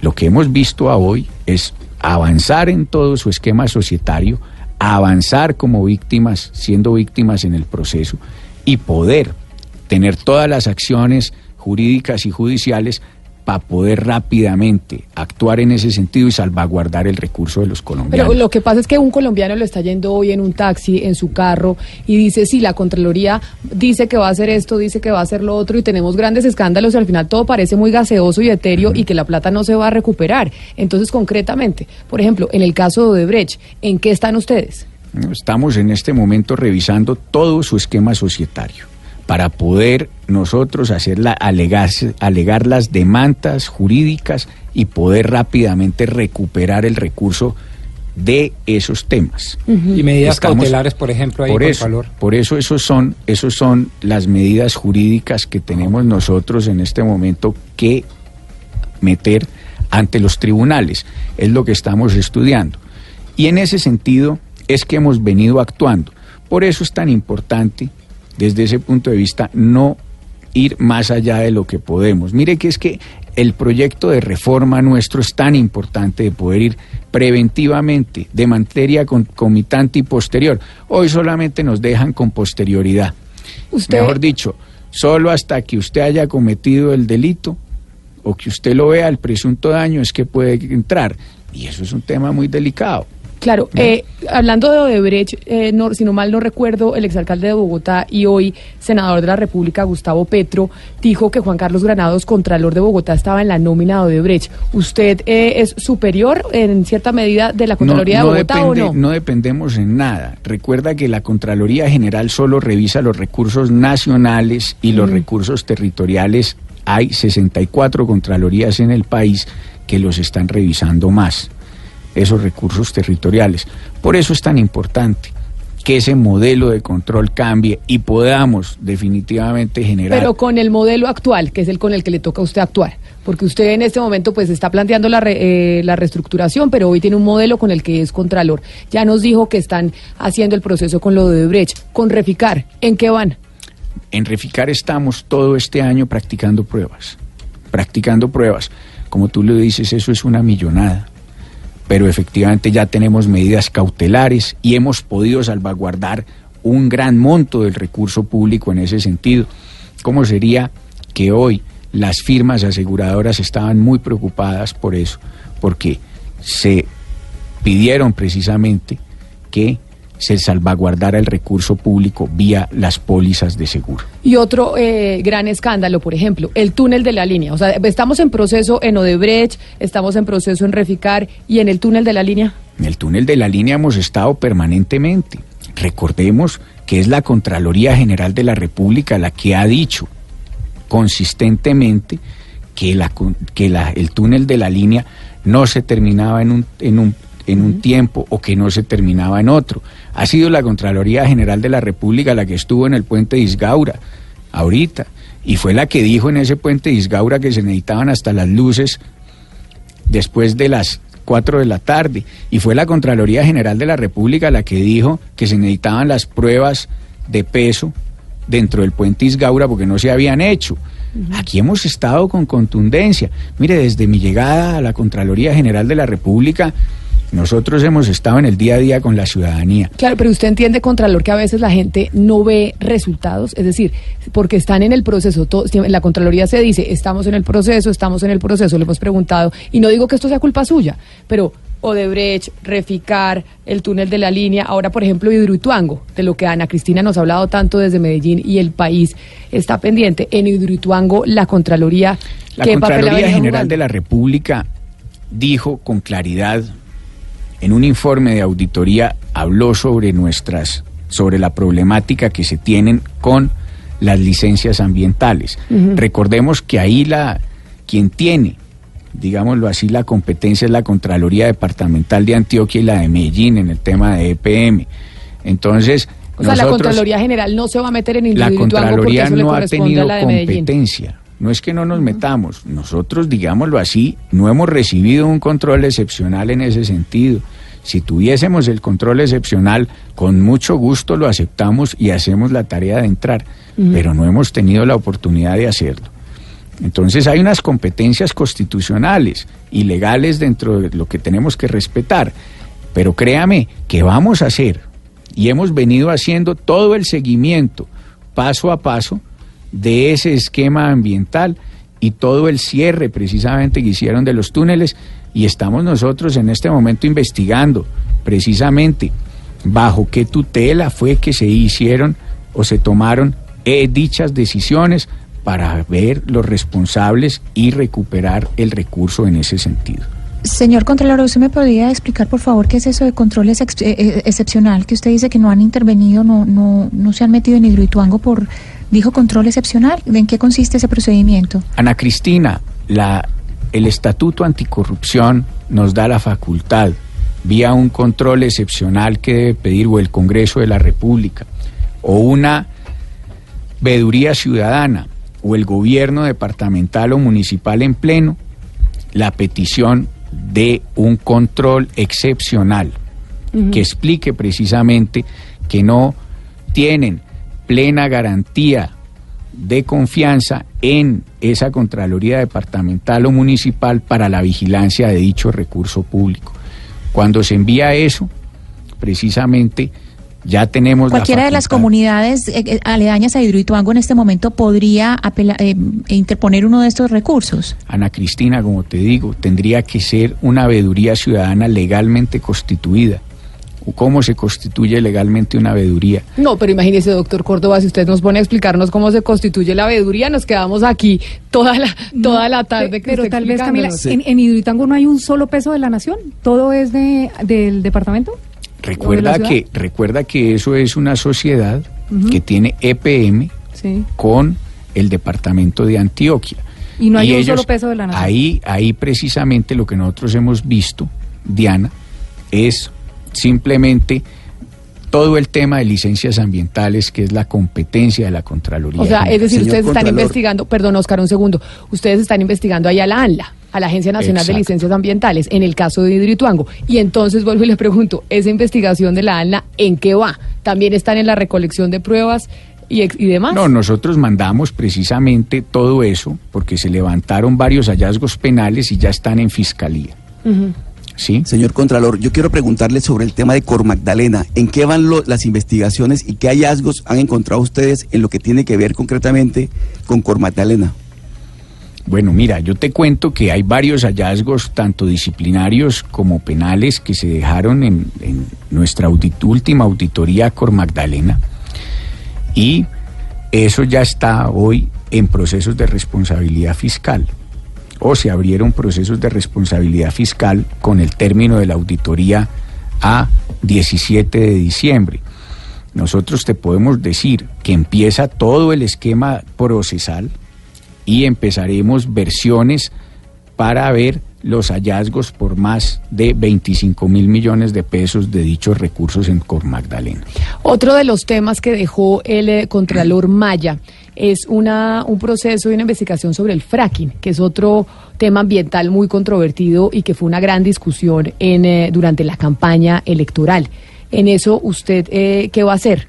Lo que hemos visto a hoy es avanzar en todo su esquema societario, avanzar como víctimas, siendo víctimas en el proceso y poder tener todas las acciones jurídicas y judiciales para poder rápidamente actuar en ese sentido y salvaguardar el recurso de los colombianos. Pero lo que pasa es que un colombiano lo está yendo hoy en un taxi, en su carro, y dice, sí, la Contraloría dice que va a hacer esto, dice que va a hacer lo otro, y tenemos grandes escándalos y al final todo parece muy gaseoso y etéreo y que la plata no se va a recuperar. Entonces, concretamente, por ejemplo, en el caso de Odebrecht, ¿en qué están ustedes? Estamos en este momento revisando todo su esquema societario para poder nosotros hacer la, alegar, alegar las demandas jurídicas y poder rápidamente recuperar el recurso de esos temas. Y medidas Estamos- cautelares, por ejemplo, ahí, por eso, Contralor. por eso esos son, esos son las medidas jurídicas que tenemos nosotros en este momento que meter ante los tribunales. Es lo que estamos estudiando. Y en ese sentido es que hemos venido actuando. Por eso es tan importante, desde ese punto de vista, no ir más allá de lo que podemos. Mire que es que el proyecto de reforma nuestro es tan importante de poder ir preventivamente de materia concomitante y posterior. Hoy solamente nos dejan con posterioridad. Usted, Mejor dicho, solo hasta que usted haya cometido el delito o que usted lo vea el presunto daño es que puede entrar. Y eso es un tema muy delicado. Claro, eh, hablando de Odebrecht, eh, no, si no mal no recuerdo, el exalcalde de Bogotá y hoy senador de la República, Gustavo Petro, dijo que Juan Carlos Granados, contralor de Bogotá, estaba en la nómina de Odebrecht. ¿Usted eh, es superior en cierta medida de la Contraloría de Bogotá depende- o no? dependemos en nada. Recuerda que la Contraloría General solo revisa los recursos nacionales y los recursos territoriales. Hay 64 Contralorías en el país que los están revisando más, esos recursos territoriales. Por eso es tan importante que ese modelo de control cambie y podamos definitivamente generar... Pero con el modelo actual, que es el con el que le toca a usted actuar, porque usted en este momento pues está planteando la, re- eh, la reestructuración, pero hoy tiene un modelo con el que es Contralor. Ya nos dijo que están haciendo el proceso con lo de Brecht, con Reficar, ¿en qué van? En Reficar estamos todo este año practicando pruebas, practicando pruebas. Como tú lo dices, eso es una millonada. Pero efectivamente ya tenemos medidas cautelares y hemos podido salvaguardar un gran monto del recurso público en ese sentido. ¿Cómo sería que hoy las firmas aseguradoras estaban muy preocupadas por eso? Porque se pidieron precisamente que se salvaguardara el recurso público vía las pólizas de seguro. Y otro eh, gran escándalo, por ejemplo, el túnel de la línea. O sea, estamos en proceso en Odebrecht, estamos en proceso en Reficar y en el túnel de la línea. En el túnel de la línea hemos estado permanentemente. Recordemos que es la Contraloría General de la República la que ha dicho consistentemente que, la, que la- el túnel de la línea no se terminaba en un, en un, en un tiempo o que no se terminaba en otro. Ha sido la Contraloría General de la República la que estuvo en el puente de Isgaura ahorita y fue la que dijo en ese puente de Isgaura que se necesitaban hasta las luces después de las 4 de la tarde. Y fue la Contraloría General de la República la que dijo que se necesitaban las pruebas de peso dentro del puente Isgaura porque no se habían hecho. Aquí hemos estado con contundencia. Mire, desde mi llegada a la Contraloría General de la República, nosotros hemos estado en el día a día con la ciudadanía. Claro, pero usted entiende, Contralor, que a veces la gente no ve resultados, es decir, porque están en el proceso, todo- la Contraloría se dice, estamos en el proceso, estamos en el proceso, le hemos preguntado, y no digo que esto sea culpa suya, pero Odebrecht, Reficar, el túnel de la línea, ahora por ejemplo Hidroituango, de lo que Ana Cristina nos ha hablado tanto desde Medellín y el país está pendiente. En Hidroituango, la Contraloría, La ¿qué papel ha Contraloría General jugando? de la República dijo con claridad en un informe de auditoría habló sobre nuestras sobre la problemática que se tienen con las licencias ambientales. Recordemos que ahí la quien tiene digámoslo así, la competencia es la Contraloría Departamental de Antioquia y la de Medellín en el tema de EPM. Entonces, O sea, la Contraloría General no se va a meter en la Hidroituango porque Contraloría le no ha tenido a la de Medellín. No es que no nos metamos, nosotros, digámoslo así, no hemos recibido un control excepcional en ese sentido. Si tuviésemos el control excepcional, con mucho gusto lo aceptamos y hacemos la tarea de entrar, pero no hemos tenido la oportunidad de hacerlo. Entonces hay unas competencias constitucionales y legales dentro de lo que tenemos que respetar, pero créame que vamos a hacer y hemos venido haciendo todo el seguimiento paso a paso de ese esquema ambiental y todo el cierre precisamente que hicieron de los túneles y estamos nosotros en este momento investigando precisamente bajo qué tutela fue que se hicieron o se tomaron eh, dichas decisiones para ver los responsables y recuperar el recurso en ese sentido. Señor Contralor, ¿usted me podría explicar, por favor, qué es eso de control ex- eh, eh, excepcional? Que usted dice que no han intervenido, no, no, no se han metido en Hidroituango por, dijo, control excepcional. ¿En qué consiste ese procedimiento? Ana Cristina, la, el Estatuto Anticorrupción nos da la facultad, vía un control excepcional que debe pedir o el Congreso de la República, o una veeduría ciudadana, o el gobierno departamental o municipal en pleno, la petición de un control excepcional que explique precisamente que no tienen plena garantía de confianza en esa Contraloría Departamental o Municipal para la vigilancia de dicho recurso público. Cuando se envía eso, precisamente ya tenemos la Cualquiera de las comunidades eh, eh, aledañas a Hidroituango en este momento podría apela- eh, interponer uno de estos recursos. Ana Cristina, como te digo, tendría que ser una veeduría ciudadana legalmente constituida. ¿Cómo se constituye legalmente una veeduría? No, pero imagínese, doctor Córdoba, si usted nos pone a explicarnos cómo se constituye la veeduría, nos quedamos aquí toda la, toda la tarde. que Pero tal vez, Camila, en, en no hay un solo peso de la nación. Todo es de, del departamento. Recuerda ¿O de la que, recuerda que eso es una sociedad que tiene EPM Sí. con el departamento de Antioquia. Y no hay un ellos- solo peso de la nación. Ahí, ahí precisamente lo que nosotros hemos visto, Diana, es simplemente todo el tema de licencias ambientales, que es la competencia de la Contraloría. O sea, es decir, ustedes están investigando, perdón Oscar, un segundo, ustedes están investigando ahí a la ANLA, a la Agencia Nacional de. Licencias Ambientales, en el caso de Hidroituango. Y entonces vuelvo y le pregunto, ¿esa investigación de la ANLA en qué va? ¿También están en la recolección de pruebas y, demás? No, nosotros mandamos precisamente todo eso porque se levantaron varios hallazgos penales y ya están en fiscalía. ¿Sí? Señor Contralor, yo quiero preguntarle sobre el tema de Cor Magdalena. ¿En qué van lo- las investigaciones y qué hallazgos han encontrado ustedes en lo que tiene que ver concretamente con Cor Magdalena? Bueno, mira, yo te cuento que hay varios hallazgos, tanto disciplinarios como penales, que se dejaron en, en nuestra audit- última auditoría Cor Magdalena. Y eso ya está hoy en procesos de responsabilidad fiscal. O se abrieron procesos de responsabilidad fiscal con el término de la auditoría a 17 de diciembre. Nosotros te podemos decir que empieza todo el esquema procesal y empezaremos versiones para ver los hallazgos por más de 25 mil millones de pesos de dichos recursos en Cor Magdalena. Otro de los temas que dejó el eh, Contralor Maya es una, un proceso y una investigación sobre el fracking, que es otro tema ambiental muy controvertido y que fue una gran discusión en, eh, durante la campaña electoral. En eso, ¿usted eh, qué va a hacer?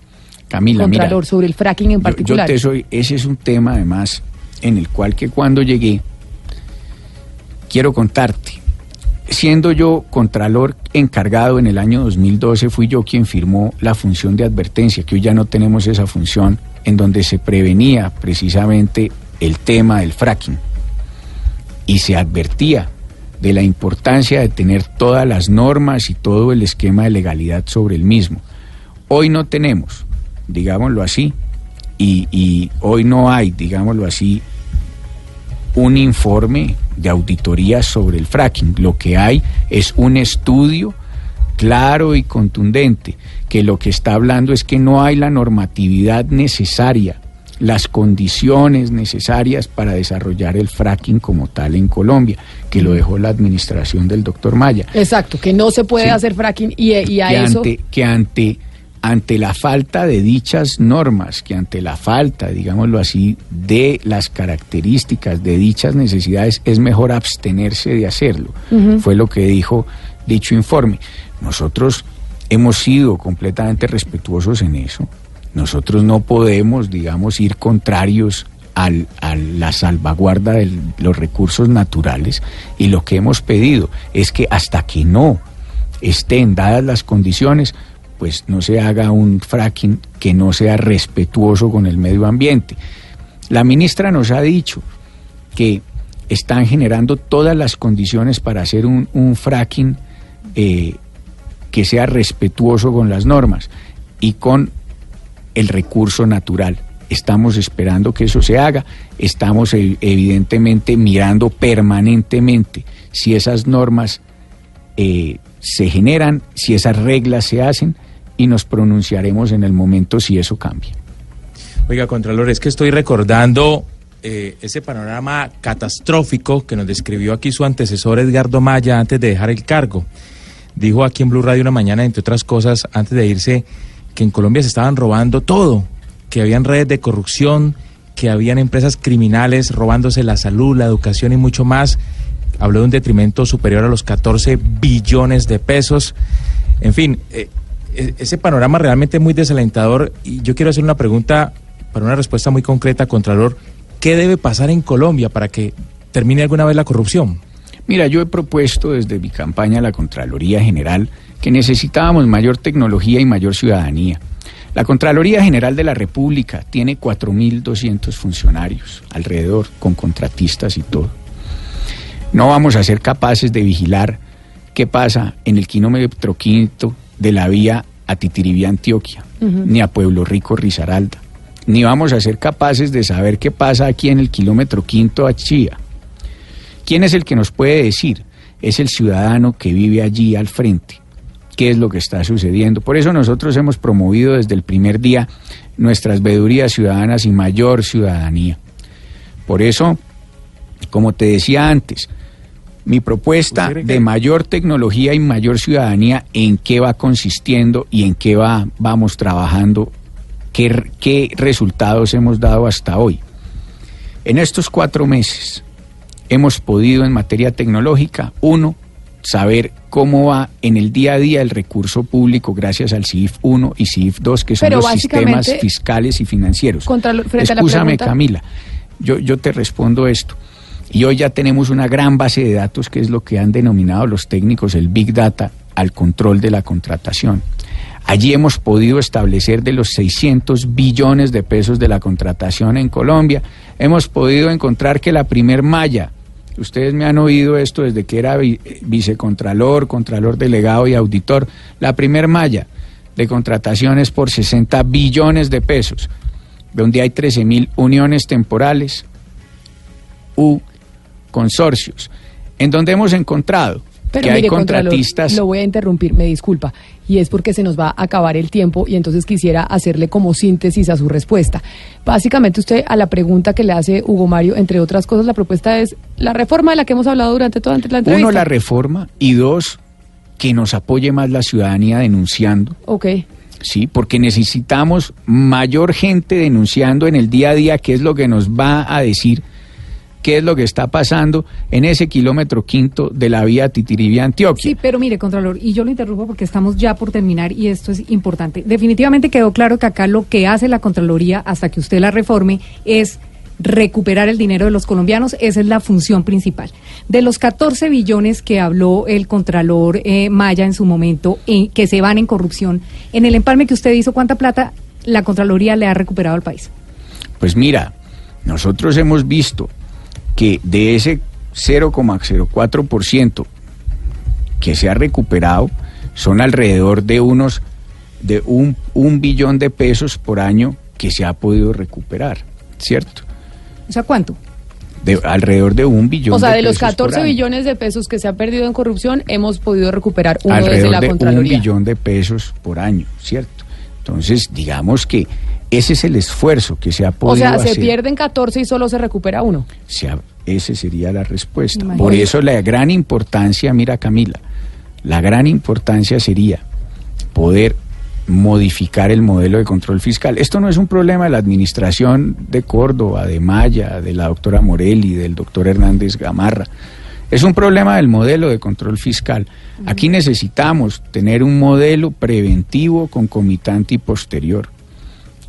Camila, mira, Contralor, sobre el fracking en yo- particular. Yo, te soy, ese es un tema además en el cual que cuando llegué, quiero contarte, siendo yo contralor encargado en el año 2012, fui yo quien firmó la función de advertencia, que hoy ya no tenemos esa función, en donde se prevenía precisamente el tema del fracking y se advertía de la importancia de tener todas las normas y todo el esquema de legalidad sobre el mismo. Hoy no tenemos, digámoslo así, y, hoy no hay, digámoslo así, un informe de auditoría sobre el fracking. Lo que hay es un estudio claro y contundente que lo que está hablando es que no hay la normatividad necesaria, las condiciones necesarias para desarrollar el fracking como tal en Colombia, que lo dejó la administración del doctor Maya Exacto, que no se puede Sí. hacer fracking y, y a que eso... ante, que ante, ante la falta de dichas normas, que ante la falta, digámoslo así, de las características de dichas necesidades, es mejor abstenerse de hacerlo. Fue lo que dijo dicho informe. Nosotros hemos sido completamente respetuosos en eso. Nosotros no podemos, digamos, ir contrarios a la salvaguarda de los recursos naturales y lo que hemos pedido es que hasta que no estén dadas las condiciones, pues no se haga un fracking que no sea respetuoso con el medio ambiente. La ministra nos ha dicho que están generando todas las condiciones para hacer un, un fracking eh, que sea respetuoso con las normas y con el recurso natural. Estamos esperando que eso se haga, estamos eh, evidentemente mirando permanentemente si esas normas eh, se generan, si esas reglas se hacen y nos pronunciaremos en el momento si eso cambia. Oiga, Contralor, es que estoy recordando eh, ese panorama catastrófico que nos describió aquí su antecesor Edgardo Maya antes de dejar el cargo. Dijo aquí en Blue Radio una mañana, entre otras cosas, antes de irse, que en Colombia se estaban robando todo, que habían redes de corrupción, que habían empresas criminales robándose la salud, la educación y mucho más. Habló de un detrimento superior a los 14 billones de pesos. En fin, eh, e- ese panorama realmente muy desalentador y yo quiero hacer una pregunta para una respuesta muy concreta, Contralor. ¿Qué debe pasar en Colombia para que termine alguna vez la corrupción? Mira, yo he propuesto desde mi campaña a la Contraloría General que necesitábamos mayor tecnología y mayor ciudadanía. La Contraloría General de la República tiene 4.200 funcionarios alrededor, con contratistas y todo. No vamos a ser capaces de vigilar qué pasa en el kilómetro quinto de la vía a Titiribí, Antioquia, ni a Pueblo Rico, Risaralda. Ni vamos a ser capaces de saber qué pasa aquí en el kilómetro quinto a Chía. ¿Quién es el que nos puede decir? Es el ciudadano que vive allí al frente. ¿Qué es lo que está sucediendo? Por eso nosotros hemos promovido desde el primer día nuestras veedurías ciudadanas y mayor ciudadanía. Por eso Como te decía antes, mi propuesta ¿Usted cree que- de mayor tecnología y mayor ciudadanía, ¿en qué va consistiendo y en qué va, vamos trabajando? ¿Qué, ¿Qué resultados hemos dado hasta hoy? En estos cuatro meses hemos podido en materia tecnológica, uno, saber cómo va en el día a día el recurso público gracias al CIF 1 y CIF 2, que son Pero los sistemas fiscales y financieros. contra lo- frente a la Escúchame, pregunta- Camila, yo, yo te respondo esto. Y hoy ya tenemos una gran base de datos que es lo que han denominado los técnicos el Big Data al control de la contratación. Allí hemos podido establecer de los 600 billones de pesos de la contratación en Colombia, hemos podido encontrar que la primer malla, ustedes me han oído esto desde que era vi- vicecontralor, contralor delegado y auditor, la primer malla de contratación es por 60 billones de pesos, donde hay 13 mil uniones temporales u consorcios, en donde hemos encontrado Pero que hay mire, Contralor, contratistas lo voy a interrumpir, me disculpa, y es porque se nos va a acabar el tiempo y entonces quisiera hacerle como síntesis a su respuesta. Básicamente usted a la pregunta que le hace Hugo Mario, entre otras cosas, la propuesta es la reforma de la que hemos hablado durante toda la entrevista. Uno, la reforma y dos, que nos apoye más la ciudadanía denunciando. Ok. Sí, porque necesitamos mayor gente denunciando en el día a día qué es lo que nos va a decir, qué es lo que está pasando en ese kilómetro quinto de la vía Titiribí-Antioquia. Sí, pero mire, Contralor, y yo lo interrumpo porque estamos ya por terminar y esto es importante. Definitivamente quedó claro que acá lo que hace la Contraloría hasta que usted la reforme es recuperar el dinero de los colombianos, esa es la función principal. De los 14 billones que habló el Contralor eh, Maya en su momento, eh, que se van en corrupción, en el empalme que usted hizo, ¿cuánta plata la Contraloría le ha recuperado al país? Pues mira, nosotros hemos visto que de ese 0,04% que se ha recuperado son alrededor de unos de un, un billón de pesos por año que se ha podido recuperar, ¿cierto? O sea, ¿cuánto? De, alrededor de un billón O sea, de de los pesos por 14 año. billones de pesos que se han perdido en corrupción, hemos podido recuperar uno desde alrededor la de un Contraloría. billón de pesos por año, ¿cierto? Entonces, digamos que ese es el esfuerzo que se ha O podido sea, se hacer. pierden 14 y solo se recupera uno. Se ha- ese sería la respuesta. Imagínate. Por eso la gran importancia, mira Camila, la gran importancia sería poder modificar el modelo de control fiscal. Esto no es un problema de la administración de Córdoba, de Maya, de la doctora Morelli, del doctor Hernández Gamarra. Es un problema del modelo de control fiscal. Aquí necesitamos tener un modelo preventivo, concomitante y posterior,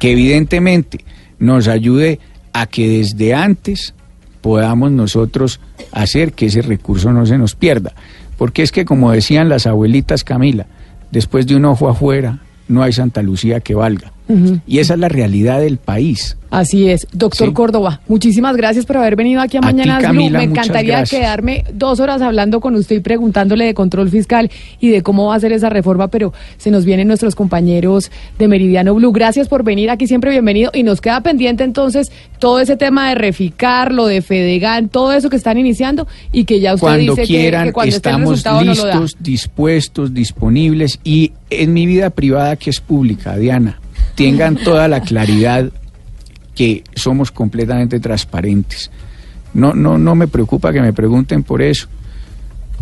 que evidentemente nos ayude a que desde antes podamos nosotros hacer que ese recurso no se nos pierda. Porque es que, como decían las abuelitas Camila, después de un ojo afuera, no hay Santa Lucía que valga. Y esa es la realidad del país. Así es. Doctor Sí. Córdoba, muchísimas gracias por haber venido aquí a Mañana. Camila, Me encantaría quedarme dos horas hablando con usted y preguntándole de control fiscal y de cómo va a ser esa reforma, pero se nos vienen nuestros compañeros de Meridiano Blue. Gracias por venir aquí, siempre bienvenido. Y nos queda pendiente entonces todo ese tema de reficar, lo de Fedegan, todo eso que están iniciando y que ya usted Cuando dice que- quieran, que, cuando esté el estamos no lo da. listos, dispuestos, disponibles y en mi vida privada que es pública, Diana, tengan toda la claridad que somos completamente transparentes. No, no, no me preocupa que me pregunten por eso.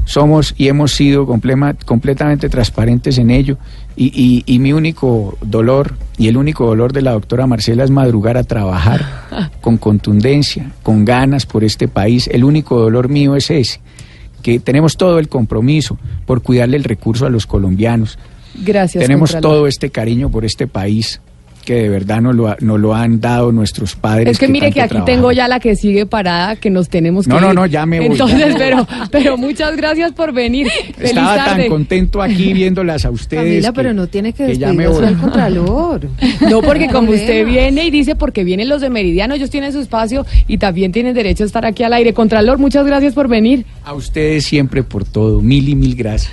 Somos y hemos sido complema- completamente transparentes en ello. Y, y- y mi único dolor y el único dolor de la doctora Marcela es madrugar a trabajar (laughs) con contundencia, con ganas por este país. El único dolor mío es ese, que tenemos todo el compromiso por cuidarle el recurso a los colombianos. Gracias. Tenemos Contralor. todo este cariño por este país que de verdad nos lo, ha- nos lo han dado nuestros padres. Es que mire que aquí tengo ya la que sigue parada, que nos tenemos que No, no, ir. no, ya me voy, Entonces, pero, pero muchas gracias por venir. Feliz Estaba tarde. tan contento aquí viéndolas a ustedes. Camila, pero no tiene que ya me voy. al Contralor. No, porque como usted viene y dice, porque vienen los de Meridiano, ellos tienen su espacio y también tienen derecho a estar aquí al aire. Contralor, muchas gracias por venir. A ustedes siempre por todo. Mil y mil gracias.